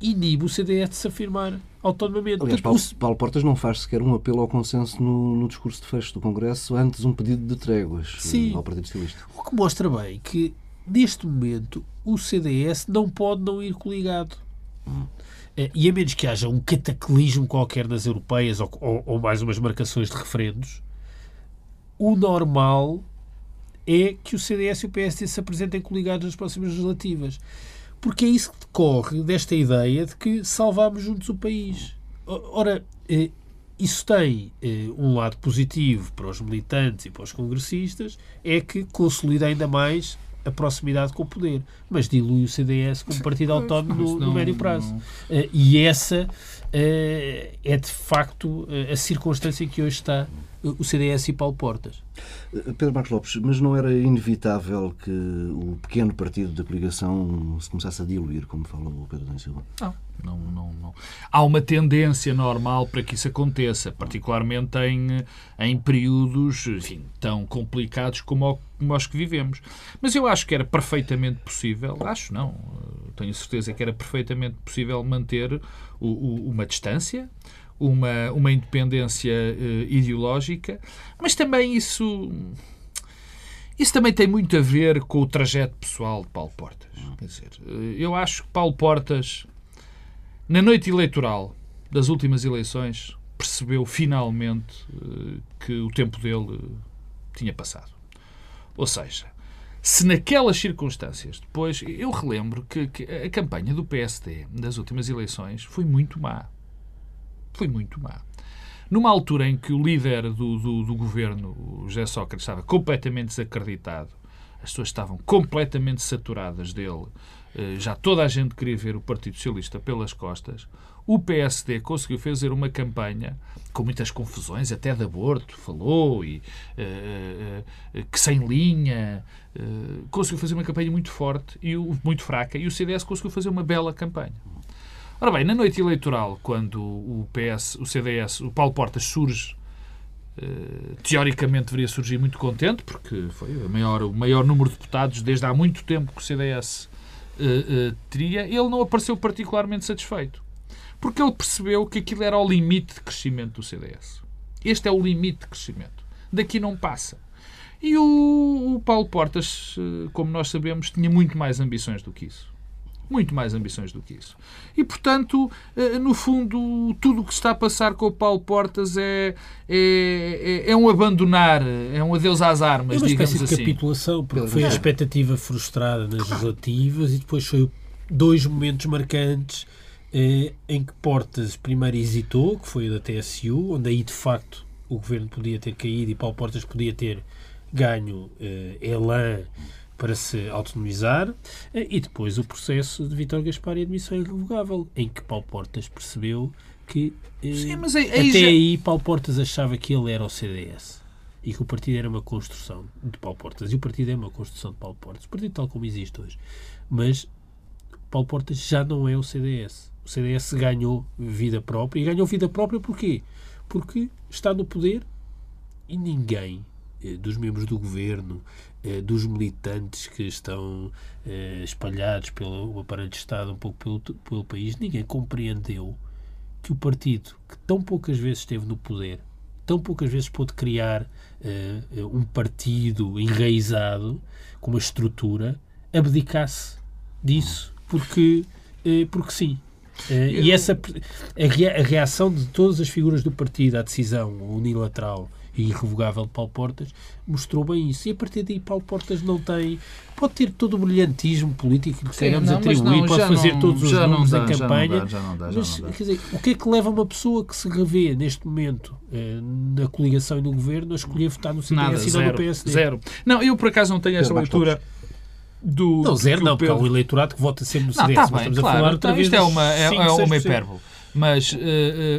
inibe o CDS de se afirmar autonomamente. Aliás, Paulo, Paulo, Portas não faz sequer um apelo ao consenso no, no, discurso de fecho do Congresso, antes um pedido de tréguas Sim, ao Partido Socialista. O que mostra bem que, neste momento, o CDS não pode não ir coligado. Hum. E a menos que haja um cataclismo qualquer nas europeias ou, ou, ou mais umas marcações de referendos, o normal é que o CDS e o PSD se apresentem coligados nas próximas legislativas. Porque é isso que decorre desta ideia de que salvamos juntos o país. Ora, eh, isso tem eh, um lado positivo para os militantes e para os congressistas, é que consolida ainda mais a proximidade com o poder, mas dilui o CDS como partido autónomo no, no médio prazo. Uh, e essa uh, é de facto uh, a circunstância que hoje está o CDS e Paulo Portas. Pedro Marcos Lopes, mas não era inevitável que o pequeno partido da coligação se começasse a diluir, como falou o Pedro Silva? Não, não, não, não. Há uma tendência normal para que isso aconteça, particularmente em, em períodos enfim, tão complicados como, como os que vivemos. Mas eu acho que era perfeitamente possível, acho não, tenho certeza que era perfeitamente possível manter o, o, uma distância, uma, uma independência uh, ideológica, mas também isso. Isso também tem muito a ver com o trajeto pessoal de Paulo Portas. Quer dizer, eh, eu acho que Paulo Portas, na noite eleitoral das últimas eleições, percebeu finalmente uh, que o tempo dele tinha passado. Ou seja, se naquelas circunstâncias, depois, eu relembro que, que, a campanha do PSD das últimas eleições foi muito má foi muito má. Numa altura em que o líder do, do, do governo, o José Sócrates, estava completamente desacreditado, as pessoas estavam completamente saturadas dele, eh, já toda a gente queria ver o Partido Socialista pelas costas, o PSD conseguiu fazer uma campanha com muitas confusões, até de aborto, falou, e uh, uh, que sem linha, uh, conseguiu fazer uma campanha muito forte e muito fraca, e o CDS conseguiu fazer uma bela campanha. Ora bem, na noite eleitoral, quando o PS, o CDS, o Paulo Portas surge Uh, teoricamente deveria surgir muito contente, porque foi o maior, o maior número de deputados desde há muito tempo que o CDS uh, uh, teria. Ele não apareceu particularmente satisfeito, porque ele percebeu que aquilo era o limite de crescimento do CDS. Este é o limite de crescimento. Daqui não passa. E o, o Paulo Portas, como nós sabemos, tinha muito mais ambições do que isso muito mais ambições do que isso. E, portanto, eh, no fundo, tudo o que está a passar com o Paulo Portas é, é, é, é um abandonar, é um adeus às armas, é uma digamos espécie assim. de capitulação, porque foi a expectativa frustrada nas legislativas e depois foi dois momentos marcantes eh, em que Portas primeiro hesitou, que foi o da TSU, onde aí, de facto, o governo podia ter caído e Paulo Portas podia ter ganho eh, elan para se autonomizar, eh, e depois o processo de Vítor Gaspar e admissão irrevogável, em que Paulo Portas percebeu que eh, Sim, mas aí, aí até já... aí Paulo Portas achava que ele era o CDS e que o partido era uma construção de Paulo Portas. E o partido é uma construção de Paulo Portas. O partido tal como existe hoje. Mas Paulo Portas já não é o CDS. O CDS ganhou vida própria. E ganhou vida própria porquê? Porque está no poder e ninguém eh, dos membros do governo, dos militantes que estão eh, espalhados pelo aparelho de Estado, um pouco pelo, pelo país, ninguém compreendeu que o partido que tão poucas vezes esteve no poder, tão poucas vezes pôde criar uh, um partido enraizado, com uma estrutura, abdicasse disso, porque, uh, porque sim. Uh, e essa a, reação de todas as figuras do partido à decisão unilateral e irrevogável de Paulo Portas, mostrou bem isso. E a partir daí Paulo Portas não tem... Pode ter todo o brilhantismo político que queremos atribuir, não, pode fazer não, todos os números da campanha, mas quer dizer, o que é que leva uma pessoa que se revê neste momento eh, na coligação e no governo a escolher votar no CDS Nada, e não no PSD? Zero. Não, eu por acaso não tenho essa leitura... Do, não, zero não, porque há o eleitorado que vota sempre no CDS. Não, tá bem, estamos claro, a falar outra então, vez isto é uma, é, 5, é uma hipérbole. Mas uh,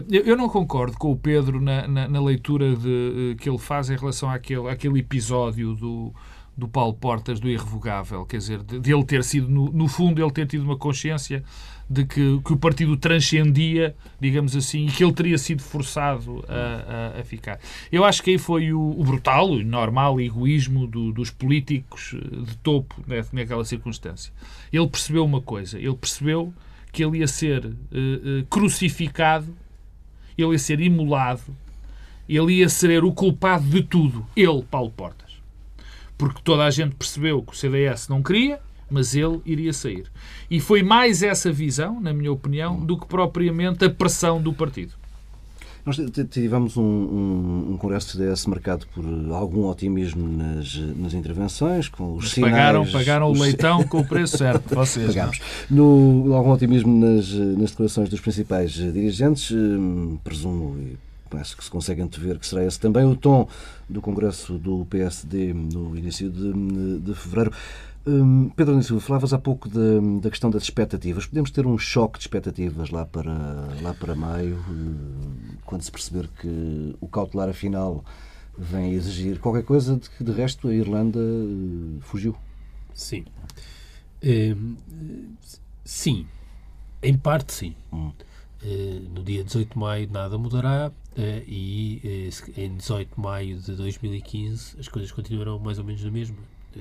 eu não concordo com o Pedro na, na, na leitura de, uh, que ele faz em relação àquele, àquele episódio do, do Paulo Portas, do irrevogável. Quer dizer, de, de ele ter sido, no, no, fundo, ele ter tido uma consciência de que, que o partido transcendia, digamos assim, e que ele teria sido forçado a, a, a ficar. Eu acho que aí foi o, o brutal, o normal egoísmo do, dos políticos de topo né, naquela circunstância. Ele percebeu uma coisa, ele percebeu que ele ia ser uh, crucificado, ele ia ser imolado, ele ia ser o culpado de tudo. Ele, Paulo Portas. Porque toda a gente percebeu que o CDS não queria, mas ele iria sair. E foi mais essa visão, na minha opinião, do que propriamente a pressão do partido. Nós tivemos um, um, um congresso CDS marcado por algum otimismo nas, nas intervenções, com os Mas sinais... Pagaram, pagaram o leitão com o preço certo, (laughs) vocês. Pagamos. No, algum otimismo nas, nas declarações dos principais dirigentes, hum, presumo e penso que se consegue antever que será esse também o tom do congresso do PSD no início de, de fevereiro. Hum, Pedro Silva, falavas há pouco da, da, questão das expectativas. Podemos ter um choque de expectativas lá para, lá para maio, hum, quando se perceber que o cautelar afinal vem exigir qualquer coisa de que de resto a Irlanda uh, fugiu. Sim. Hum, sim. Em parte, sim. Hum. No dia 18 de maio nada mudará e em 18 de maio de 2015 as coisas continuarão mais ou menos na mesma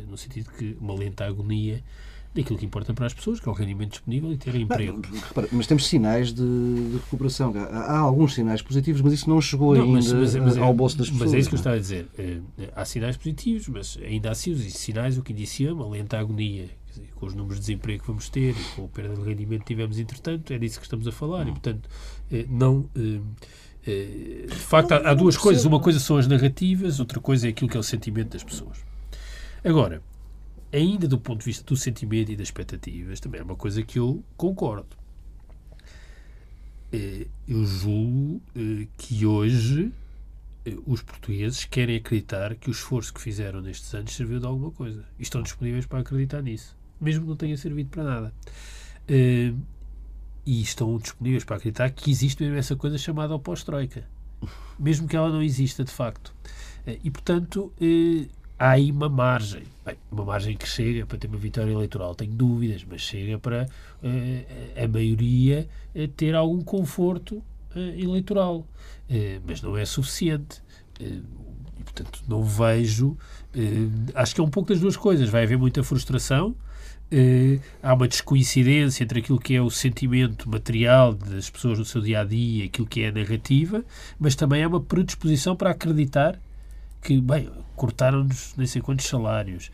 no sentido que uma lenta agonia daquilo que importa para as pessoas, que é o rendimento disponível e ter emprego. Repara, mas temos sinais de, de, recuperação. Há, há, alguns sinais positivos, mas isso não chegou não, ainda mas, mas, mas, ao bolso das pessoas. Mas é isso que eu estava a dizer. Eh, há sinais positivos, mas ainda há sinais, o que indicia uma lenta agonia. Dizer, com os números de desemprego que vamos ter e com a perda de rendimento que tivemos entretanto, é disso que estamos a falar. E, hum. portanto, eh, não... Eh, de facto, há duas coisas. Uma coisa são as narrativas, outra coisa é aquilo que é o sentimento das pessoas. Agora, ainda do ponto de vista do sentimento e das expectativas, também é uma coisa que eu concordo. Eh, eu julgo eh, que hoje eh, os portugueses querem acreditar que o esforço que fizeram nestes anos serviu de alguma coisa. E estão disponíveis para acreditar nisso, mesmo que não tenha servido para nada. E estão disponíveis para acreditar que existe mesmo essa coisa chamada pós-troika, mesmo que ela não exista de facto. E, portanto, há aí uma margem. Bem, uma margem que chega para ter uma vitória eleitoral, tenho dúvidas, mas chega para uh, a maioria uh, ter algum conforto uh, eleitoral. mas não é suficiente, e, portanto, não vejo. Acho que é um pouco das duas coisas. Vai haver muita frustração. há uma descoincidência entre aquilo que é o sentimento material das pessoas no seu dia a dia e aquilo que é a narrativa, mas também há uma predisposição para acreditar que, bem, cortaram-nos nem sei quantos salários,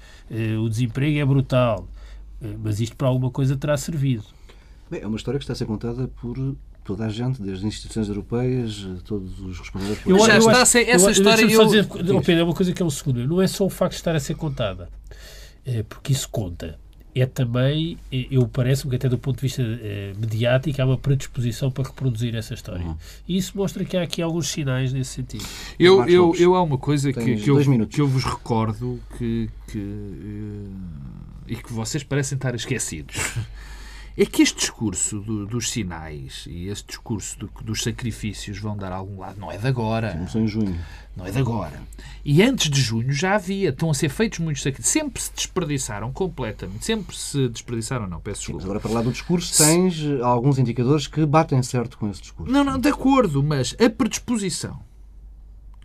o desemprego é brutal, mas isto para alguma coisa terá servido. Bem, é uma história que está a ser contada por toda a gente, desde as instituições europeias, todos os responsáveis por... Eu, já está a ser, essa eu, história... Eu, eu... Dizer, oh, Pedro, é uma coisa que é um segundo. Não é só o facto de estar a ser contada, é porque isso conta. É também, é, eu parece-me que até do ponto de vista é, mediático há uma predisposição para reproduzir essa história. Uhum. E isso mostra que há aqui alguns sinais nesse sentido. Eu, eu, eu há uma coisa que, que, eu, que eu vos recordo que, que, uh, e que vocês parecem estar esquecidos (laughs) é que este discurso do, dos sinais e este discurso do, dos sacrifícios vão dar a algum lado não é de agora. Começou em junho. Não é de agora. E antes de junho já havia, estão a ser feitos muitos sacrifícios. Sempre se desperdiçaram completamente. Sempre se desperdiçaram, não, peço desculpa. Sim, agora, para lá do discurso, tens eh, alguns indicadores que batem certo com esse discurso. Não, não, de acordo, mas a predisposição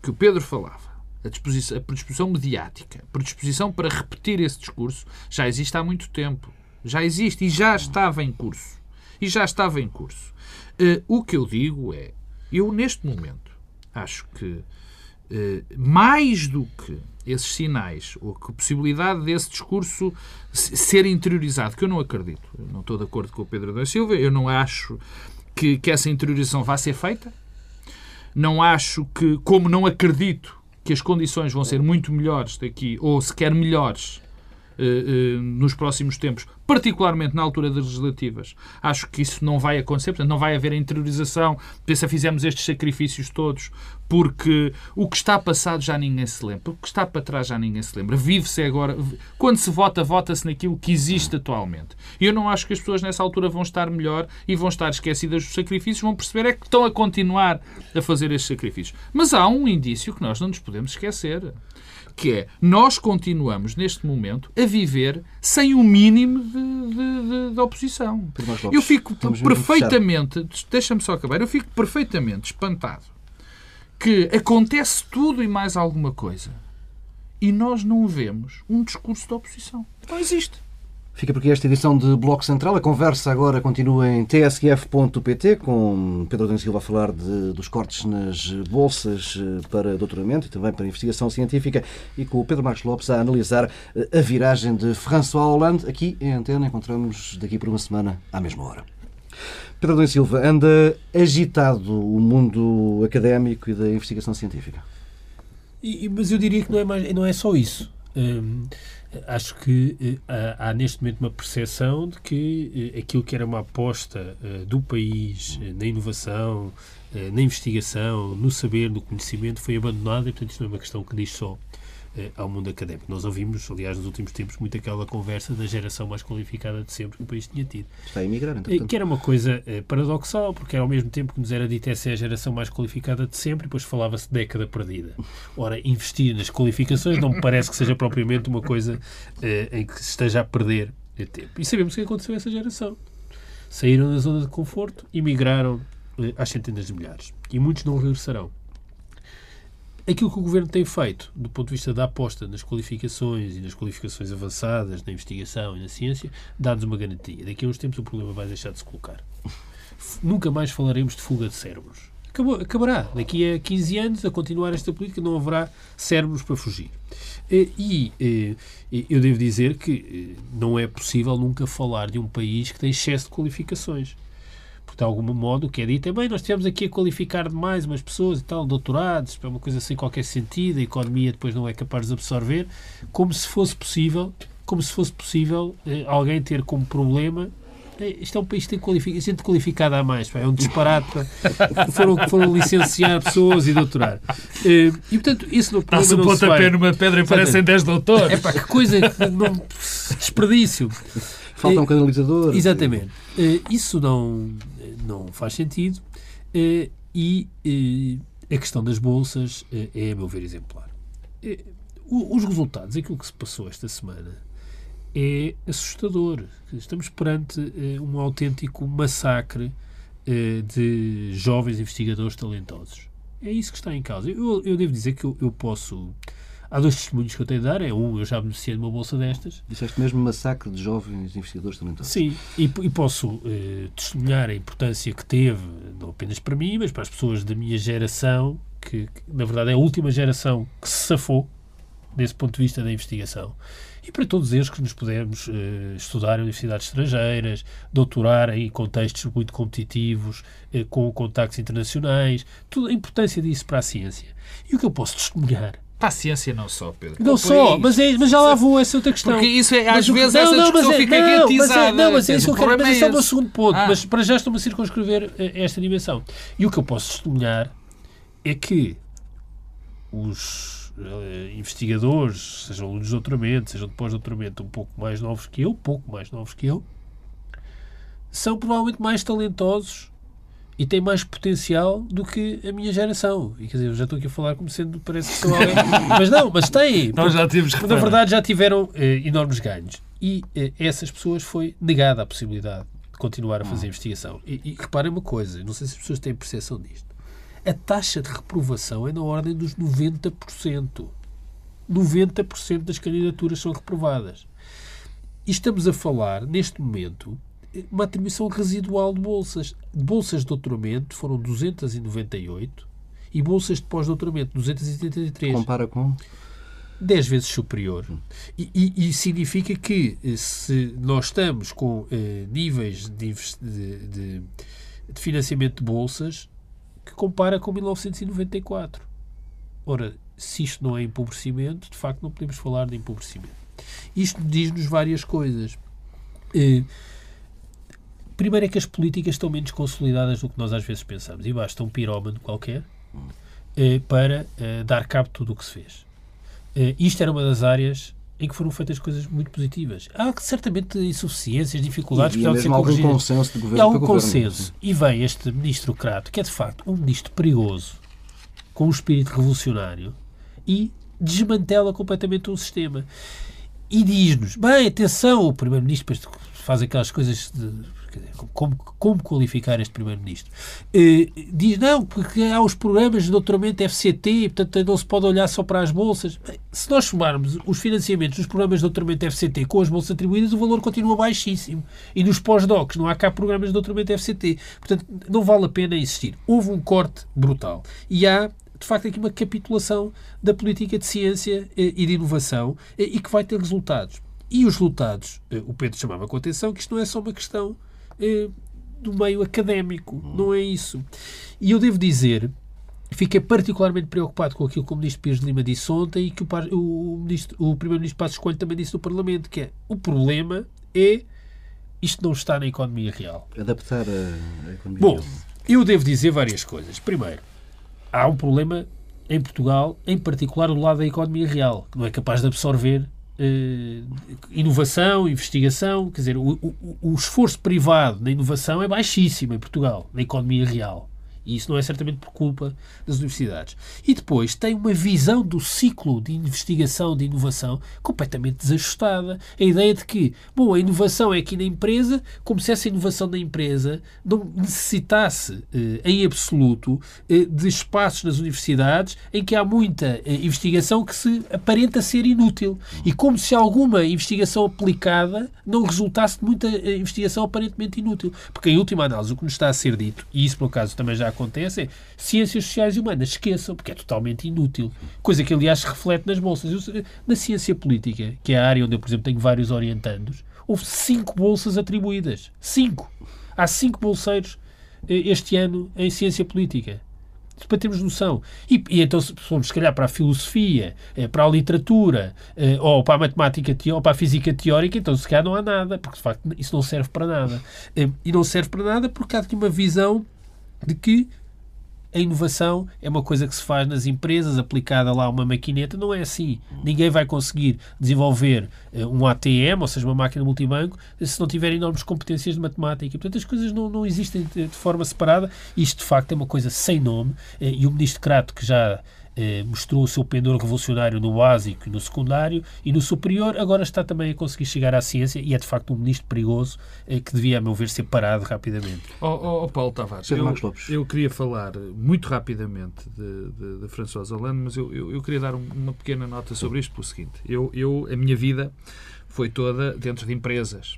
que o Pedro falava, a, a predisposição mediática, a predisposição para repetir esse discurso, já existe há muito tempo já existe e já estava em curso. E já estava em curso. Uh, o que eu digo é, eu neste momento acho que uh, mais do que esses sinais, ou que possibilidade desse discurso ser interiorizado, que eu não acredito, eu não estou de acordo com o Pedro da Silva, eu não acho que, que essa interiorização vá ser feita, não acho que, como não acredito que as condições vão ser muito melhores daqui, ou sequer melhores, nos próximos tempos, particularmente na altura das legislativas. Acho que isso não vai acontecer, portanto, não vai haver a interiorização. Pensa, fizemos estes sacrifícios todos, porque o que está passado já ninguém se lembra, o que está para trás já ninguém se lembra. Vive-se agora. Quando se vota, vota-se naquilo que existe atualmente. E eu não acho que as pessoas nessa altura vão estar melhor e vão estar esquecidas dos sacrifícios, vão perceber é que estão a continuar a fazer estes sacrifícios. Mas há um indício que nós não nos podemos esquecer que é nós continuamos neste momento a viver sem o um mínimo de, de, de, de oposição. Eu fico perfeitamente, deixa-me só acabar, eu fico perfeitamente espantado que acontece tudo e mais alguma coisa e nós não vemos um discurso de oposição. Não existe. Fica por aqui esta edição de Bloco Central. A conversa agora continua em tsf.pt, com Pedro Adão Silva a falar de, dos cortes nas bolsas eh, para doutoramento e também para investigação científica, e com o Pedro Marcos Lopes a analisar eh, a viragem de François Hollande. Aqui em Antena encontramos daqui por uma semana, à mesma hora. Pedro Adão Silva, anda agitado o mundo académico e da investigação científica? E, mas eu diria que não é, mais, não é só isso. Hum, acho que uh, há, há, neste momento uma percepção de que uh, aquilo que era uma aposta uh, do país na inovação, na investigação, no saber, no conhecimento, foi abandonada e, portanto, isto não é uma questão que diz só ao mundo académico. Nós ouvimos, aliás, nos últimos tempos, muito aquela conversa da geração mais qualificada de sempre que o país tinha tido. Está a emigrar, então. Que era uma coisa paradoxal, porque era ao mesmo tempo que nos era dito essa é a geração mais qualificada de sempre, e depois falava-se década perdida. Ora, investir nas qualificações não me parece que seja propriamente uma coisa em que se esteja a perder tempo. E sabemos o que aconteceu a essa geração. Saíram da zona de conforto e migraram às centenas de milhares. E muitos não regressarão aquilo que o Governo tem feito, do ponto de vista da aposta nas qualificações e nas qualificações avançadas, na investigação e na ciência, dá-nos uma garantia. Daqui a uns tempos o problema vai deixar de se colocar. Nunca mais falaremos de fuga de cérebros. Acabou, acabará. Daqui a 15 anos, a continuar esta política, não haverá cérebros para fugir. E, e eu devo dizer que não é possível nunca falar de um país que tem excesso de qualificações porque de algum modo o que é dito é bem, nós tivemos aqui a qualificar demais umas pessoas e tal, doutorados, é uma coisa sem qualquer sentido, a economia depois não é capaz de absorver, como se fosse possível, como se fosse possível eh, alguém ter como problema eh, isto é um país que tem qualific... gente qualificada a mais, pá, é um disparate. Foram, foram licenciar pessoas e doutorar. Eh, e, portanto, isso não Passa um pontapé numa pedra e parecem 10 doutores. É pá, que coisa, não... (laughs) desperdício. Falta um canalizador. Exatamente. Isso não, não faz sentido. Eh, e eh, a questão das bolsas eh, é, a meu ver, exemplar. Os resultados, aquilo que se passou esta semana, é assustador. Estamos perante um autêntico massacre de jovens investigadores talentosos. É isso que está em causa. Eu, eu devo dizer que eu, eu posso. Há dois testemunhos que eu tenho de dar. É um, eu já beneficiei de uma bolsa destas. Disseste mesmo massacre de jovens investigadores talentosos. Sim, e, e posso eh, testemunhar a importância que teve, não apenas para mim, mas para as pessoas da minha geração, que, que na verdade é a última geração que se safou desse ponto de vista da investigação. E para todos eles que nos pudermos eh, estudar em universidades estrangeiras, doutorar em contextos muito competitivos, eh, com contactos internacionais, tudo, a importância disso para a ciência. E o que eu posso testemunhar Para a ciência não só, Pedro. não só, mas, é, mas já lá vou essa outra questão. Porque isso é, às Mas vezes, não, essa não, discussão é- fica não, gantizada. Mas é, não, mas é isso que eu quero. Mas esse é o meu segundo ponto. Ah. Mas para já estou-me a circunscrever esta dimensão. E o que eu posso testemunhar é que os eh, investigadores, sejam alunos de doutoramento, sejam de pós-doutoramento, um pouco mais novos que eu, pouco mais novos que eu, são provavelmente mais talentosos e têm mais potencial do que a minha geração. E quer dizer, eu já estou aqui a falar como sendo, parece que sou (laughs) alguém. mas não, mas têm. Nós já Porque, na verdade, já tiveram eh, enormes ganhos. E eh, essas pessoas foi negada a possibilidade de continuar a fazer investigação. E, e reparem uma coisa, não sei se as pessoas têm percepção disto. A taxa de reprovação é na ordem dos 90%. 90% das candidaturas são reprovadas. E estamos a falar, neste momento, uma atribuição residual de bolsas. De bolsas de doutoramento foram 298 e bolsas de pós-doutoramento 273. Compara com. 10 vezes superior. E, e- e significa que eh, se nós estamos com eh, níveis de- de- de financiamento de bolsas que compara com 1994. Ora, se isto não é empobrecimento, de facto não podemos falar de empobrecimento. Isto diz-nos várias coisas. Eh, primeiro é que as políticas estão menos consolidadas do que nós às vezes pensamos. E basta um pirómano qualquer eh, para eh, dar cabo de tudo o que se fez. Eh, isto era uma das áreas em que foram feitas coisas muito positivas. Há certamente insuficiências, dificuldades E de ser mesmo algum consenso de E governo há um governo. consenso. E vem este ministro Crato, que é de facto um ministro perigoso, com um espírito revolucionário, e desmantela completamente o sistema. E diz-nos, bem, atenção, o primeiro-ministro faz aquelas coisas de dizer, como, como qualificar este primeiro-ministro. Eh, diz, não, porque há os programas de doutoramento FCT, portanto não se pode olhar só para as bolsas. Bem, se nós somarmos os financiamentos dos programas de doutoramento FCT com as bolsas atribuídas, o valor continua baixíssimo. E nos pós-docs não há cá programas de doutoramento FCT. Portanto, não vale a pena insistir. Houve um corte brutal. E há de facto aqui uma capitulação da política de ciência eh, e de inovação eh, e que vai ter resultados. E os resultados, o Pedro chamava com atenção que isto não é só uma questão eh, do meio académico, não é isso. E eu devo dizer, fiquei particularmente preocupado com aquilo que o Ministro Pires de Lima disse ontem e que o, o, ministro- o Primeiro-Ministro Passos Coelho também disse no Parlamento, que é o problema é isto não está na economia real. Adaptar a, a economia. Bom, eu devo dizer várias coisas. Primeiro, há um problema em Portugal, em particular do lado da economia real, que não é capaz de absorver eh, inovação, investigação. Quer dizer, o, o- o esforço privado na inovação é baixíssimo em Portugal, na economia real. E isso não é certamente por culpa das universidades. E depois tem uma visão do ciclo de investigação, de inovação, completamente desajustada. A ideia de que, bom, a inovação é aqui na empresa, como se essa inovação da empresa não necessitasse, eh, em absoluto, eh, de espaços nas universidades em que há muita eh, investigação que se aparenta ser inútil. E como se alguma investigação aplicada não resultasse de muita eh, investigação aparentemente inútil. Porque, em última análise, o que nos está a ser dito, e isso, por acaso, também já acontece, é ciências sociais e humanas, esqueçam, porque é totalmente inútil. Coisa que, aliás, se reflete nas bolsas. Eu, na ciência política, que é a área onde eu, por exemplo, tenho vários orientandos, houve cinco bolsas atribuídas. Cinco! Há cinco bolseiros eh, este ano em ciência política. Para termos noção. E, e então, se formos, se calhar, para a filosofia, eh, para a literatura, eh, ou para a matemática ou para a física teórica, então, se calhar, não há nada, porque, de facto, isso não serve para nada. E não serve para nada porque há aqui uma visão de que a inovação é uma coisa que se faz nas empresas, aplicada lá a uma maquineta. Não é assim. Ninguém vai conseguir desenvolver eh, um ATM, ou seja, uma máquina multibanco, se não tiver enormes competências de matemática. Portanto, as coisas não, não existem de, de forma separada. Isto, de facto, é uma coisa sem nome. eh, E o ministro Crato, que já eh, mostrou o seu pendor revolucionário no básico e no secundário e no superior agora está também a conseguir chegar à ciência e é de facto um ministro perigoso eh, que devia, a meu ver, ser parado rapidamente. Oh, oh, oh Paulo Tavares, eu, eu queria falar muito rapidamente de, de, de François Hollande, mas eu, eu, eu queria dar um- uma pequena nota sobre isto pelo seguinte. Eu, eu, a minha vida foi toda dentro de empresas.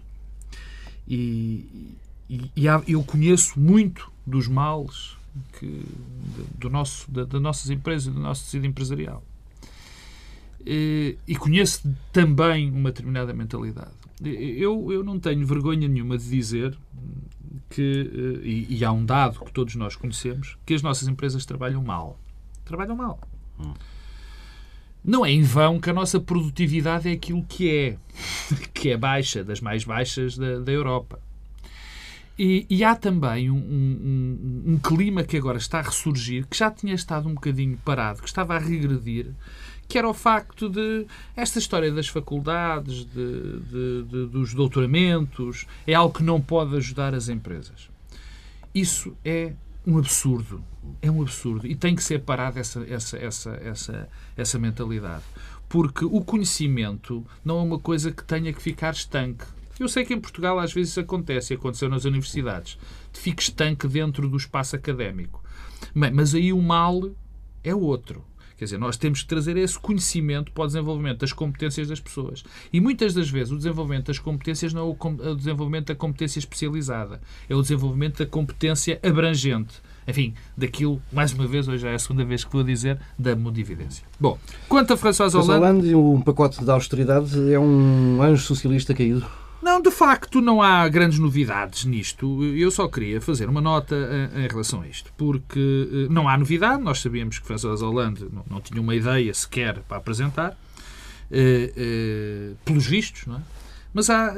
E, e, e há- eu conheço muito dos males que, do nosso, da, das nossas empresas, do nosso tecido empresarial. E, conheço também uma determinada mentalidade. Eu, eu não tenho vergonha nenhuma de dizer que, eh, e, e há um dado que todos nós conhecemos, que as nossas empresas trabalham mal. Trabalham mal. Não é em vão que a nossa produtividade é aquilo que é, (laughs) que é baixa, das mais baixas da, da Europa. E, e há também um, um- um- clima que agora está a ressurgir, que já tinha estado um bocadinho parado, que estava a regredir, que era o facto de esta história das faculdades, de- de- de- dos doutoramentos, é algo que não pode ajudar as empresas. Isso é um absurdo. É um absurdo. E tem que ser parada essa, essa, essa, essa, essa mentalidade. Porque o conhecimento não é uma coisa que tenha que ficar estanque. Eu sei que em Portugal às vezes isso acontece, e aconteceu nas universidades. Fica estanque dentro do espaço académico. Bem, mas aí o mal é outro. Quer dizer, nós temos que trazer esse conhecimento para o desenvolvimento das competências das pessoas. E muitas das vezes o desenvolvimento das competências não é o desenvolvimento da competência especializada, é o desenvolvimento da competência abrangente. Enfim, daquilo, mais uma vez, hoje é a segunda vez que vou dizer, da modividência. Bom, quanto a François Hollande... Hollande e um pacote de austeridade é um anjo socialista caído. Não, de facto, não há grandes novidades nisto. Eu só queria fazer uma nota eh, em relação a isto, porque eh, não há novidade. Nós sabíamos que François Hollande não, não tinha uma ideia sequer para apresentar, eh, pelos vistos, não é? Mas há,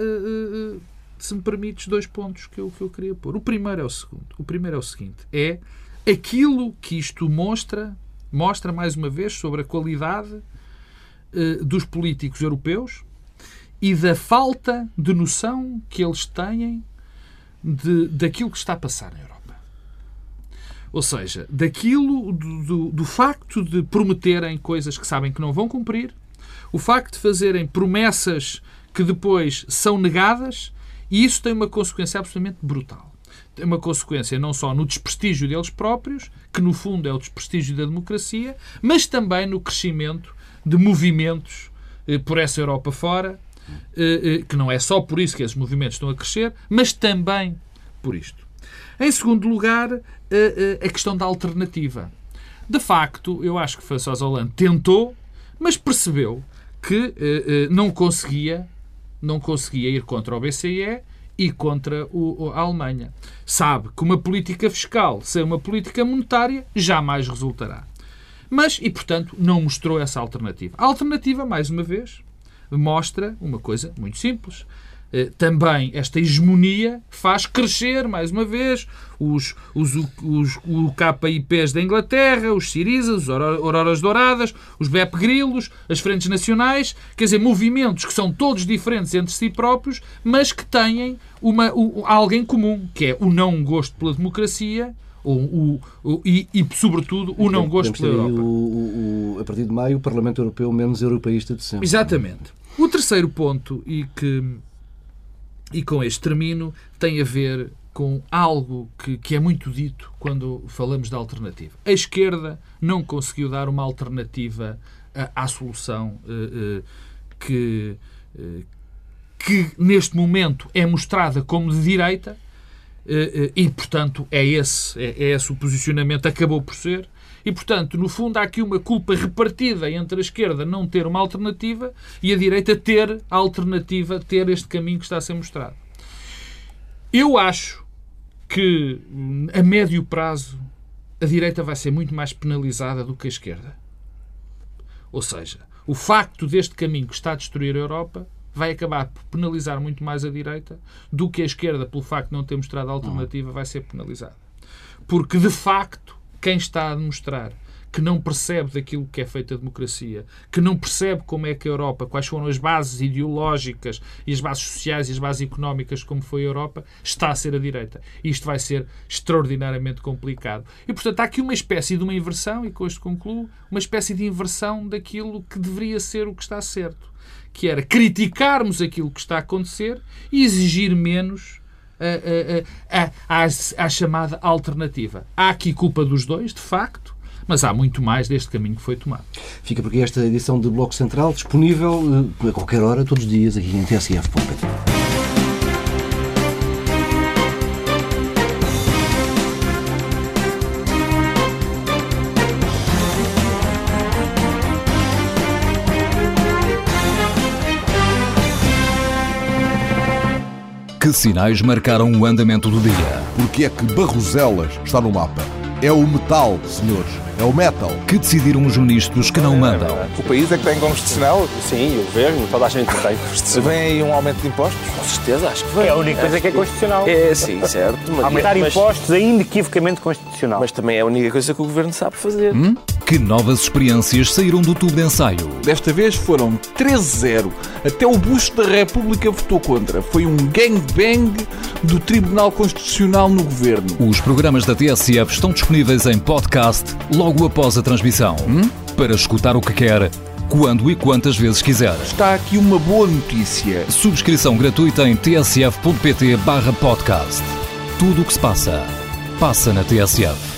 se me permites, dois pontos que eu, que eu queria pôr. O primeiro é o segundo. O primeiro é o seguinte: é aquilo que isto mostra, mostra mais uma vez sobre a qualidade dos políticos europeus e da falta de noção que eles têm de, daquilo que está a passar na Europa. Ou seja, daquilo, do, do, do facto de prometerem coisas que sabem que não vão cumprir, o facto de fazerem promessas que depois são negadas, e isso tem uma consequência absolutamente brutal. Tem uma consequência não só no desprestígio deles próprios, que no fundo é o desprestígio da democracia, mas também no crescimento de movimentos eh, por essa Europa fora, que não é só por isso que esses movimentos estão a crescer, mas também por isto. Em segundo lugar, eh, eh, a questão da alternativa. De facto, eu acho que François Hollande tentou, mas percebeu que eh, eh, não conseguia, não conseguia ir contra o BCE e contra a Alemanha. Sabe que uma política fiscal sem uma política monetária jamais resultará. Mas, e portanto, não mostrou essa alternativa. A alternativa, mais uma vez, mostra uma coisa muito simples. Eh, Também esta hegemonia faz crescer, mais uma vez, os, os, os, o KIPs da Inglaterra, os Siriza, os Aurora- Auroras Douradas, os BEP Grilos, as Frentes Nacionais, quer dizer, movimentos que são todos diferentes entre si próprios, mas que têm uma, o- alguém comum, que é o não gosto pela democracia o, o, o- e, e, sobretudo, o não gosto aí Europa. o, a partir de maio, o Parlamento Europeu menos europeísta de sempre. Exatamente. O terceiro ponto, e que e com este termino, tem a ver com algo que, que é muito dito quando falamos da alternativa. A esquerda não conseguiu dar uma alternativa à, à solução eh, eh, que, eh, que neste momento é mostrada como de direita eh, eh, e, portanto, é esse, é, é esse o posicionamento, acabou por ser. E, portanto, no fundo, há aqui uma culpa repartida entre a esquerda não ter uma alternativa e a direita ter a alternativa, ter este caminho que está a ser mostrado. Eu acho que, a médio prazo, a direita vai ser muito mais penalizada do que a esquerda. Ou seja, o facto deste caminho que está a destruir a Europa vai acabar por penalizar muito mais a direita do que a esquerda, pelo facto de não ter mostrado a alternativa, vai ser penalizada. Porque, de facto, quem está a demonstrar que não percebe daquilo que é feita a democracia, que não percebe como é que a Europa, quais foram as bases ideológicas e as bases sociais e as bases económicas como foi a Europa, está a ser a direita. Isto vai ser extraordinariamente complicado. E, portanto, há aqui uma espécie de uma inversão, e com isto concluo, uma espécie de inversão daquilo que deveria ser o que está certo, que era criticarmos aquilo que está a acontecer e exigir menos a, a, a, a, chamada alternativa. Há aqui culpa dos dois, de facto, mas há muito mais deste caminho que foi tomado. Fica por aqui esta edição de Bloco Central, disponível eh, a qualquer hora, todos os dias, aqui em tsf.pt. Que sinais marcaram o andamento do dia? Porque é que Barroselas está no mapa? É o metal, senhores. É o metal. Que decidiram os ministros que não mandam? O país é que tem constitucional? Sim, o governo, toda a gente tem constitucional. Vem aí um aumento de impostos? Com certeza, acho que vem. É a única coisa que é constitucional. É, sim, certo. Aumentar mas... impostos é inequivocamente constitucional. Mas também é a única coisa que o governo sabe fazer. Hum? Que novas experiências saíram do tubo de ensaio? Desta vez foram 13-0. Até o busto da República votou contra. Foi um gangbang do Tribunal Constitucional no governo. Os programas da TSF estão disponíveis em podcast logo após a transmissão. Hum? Para escutar o que quer, quando e quantas vezes quiser. Está aqui uma boa notícia. Subscrição gratuita em tsf.pt/podcast. Tudo o que se passa, passa na TSF.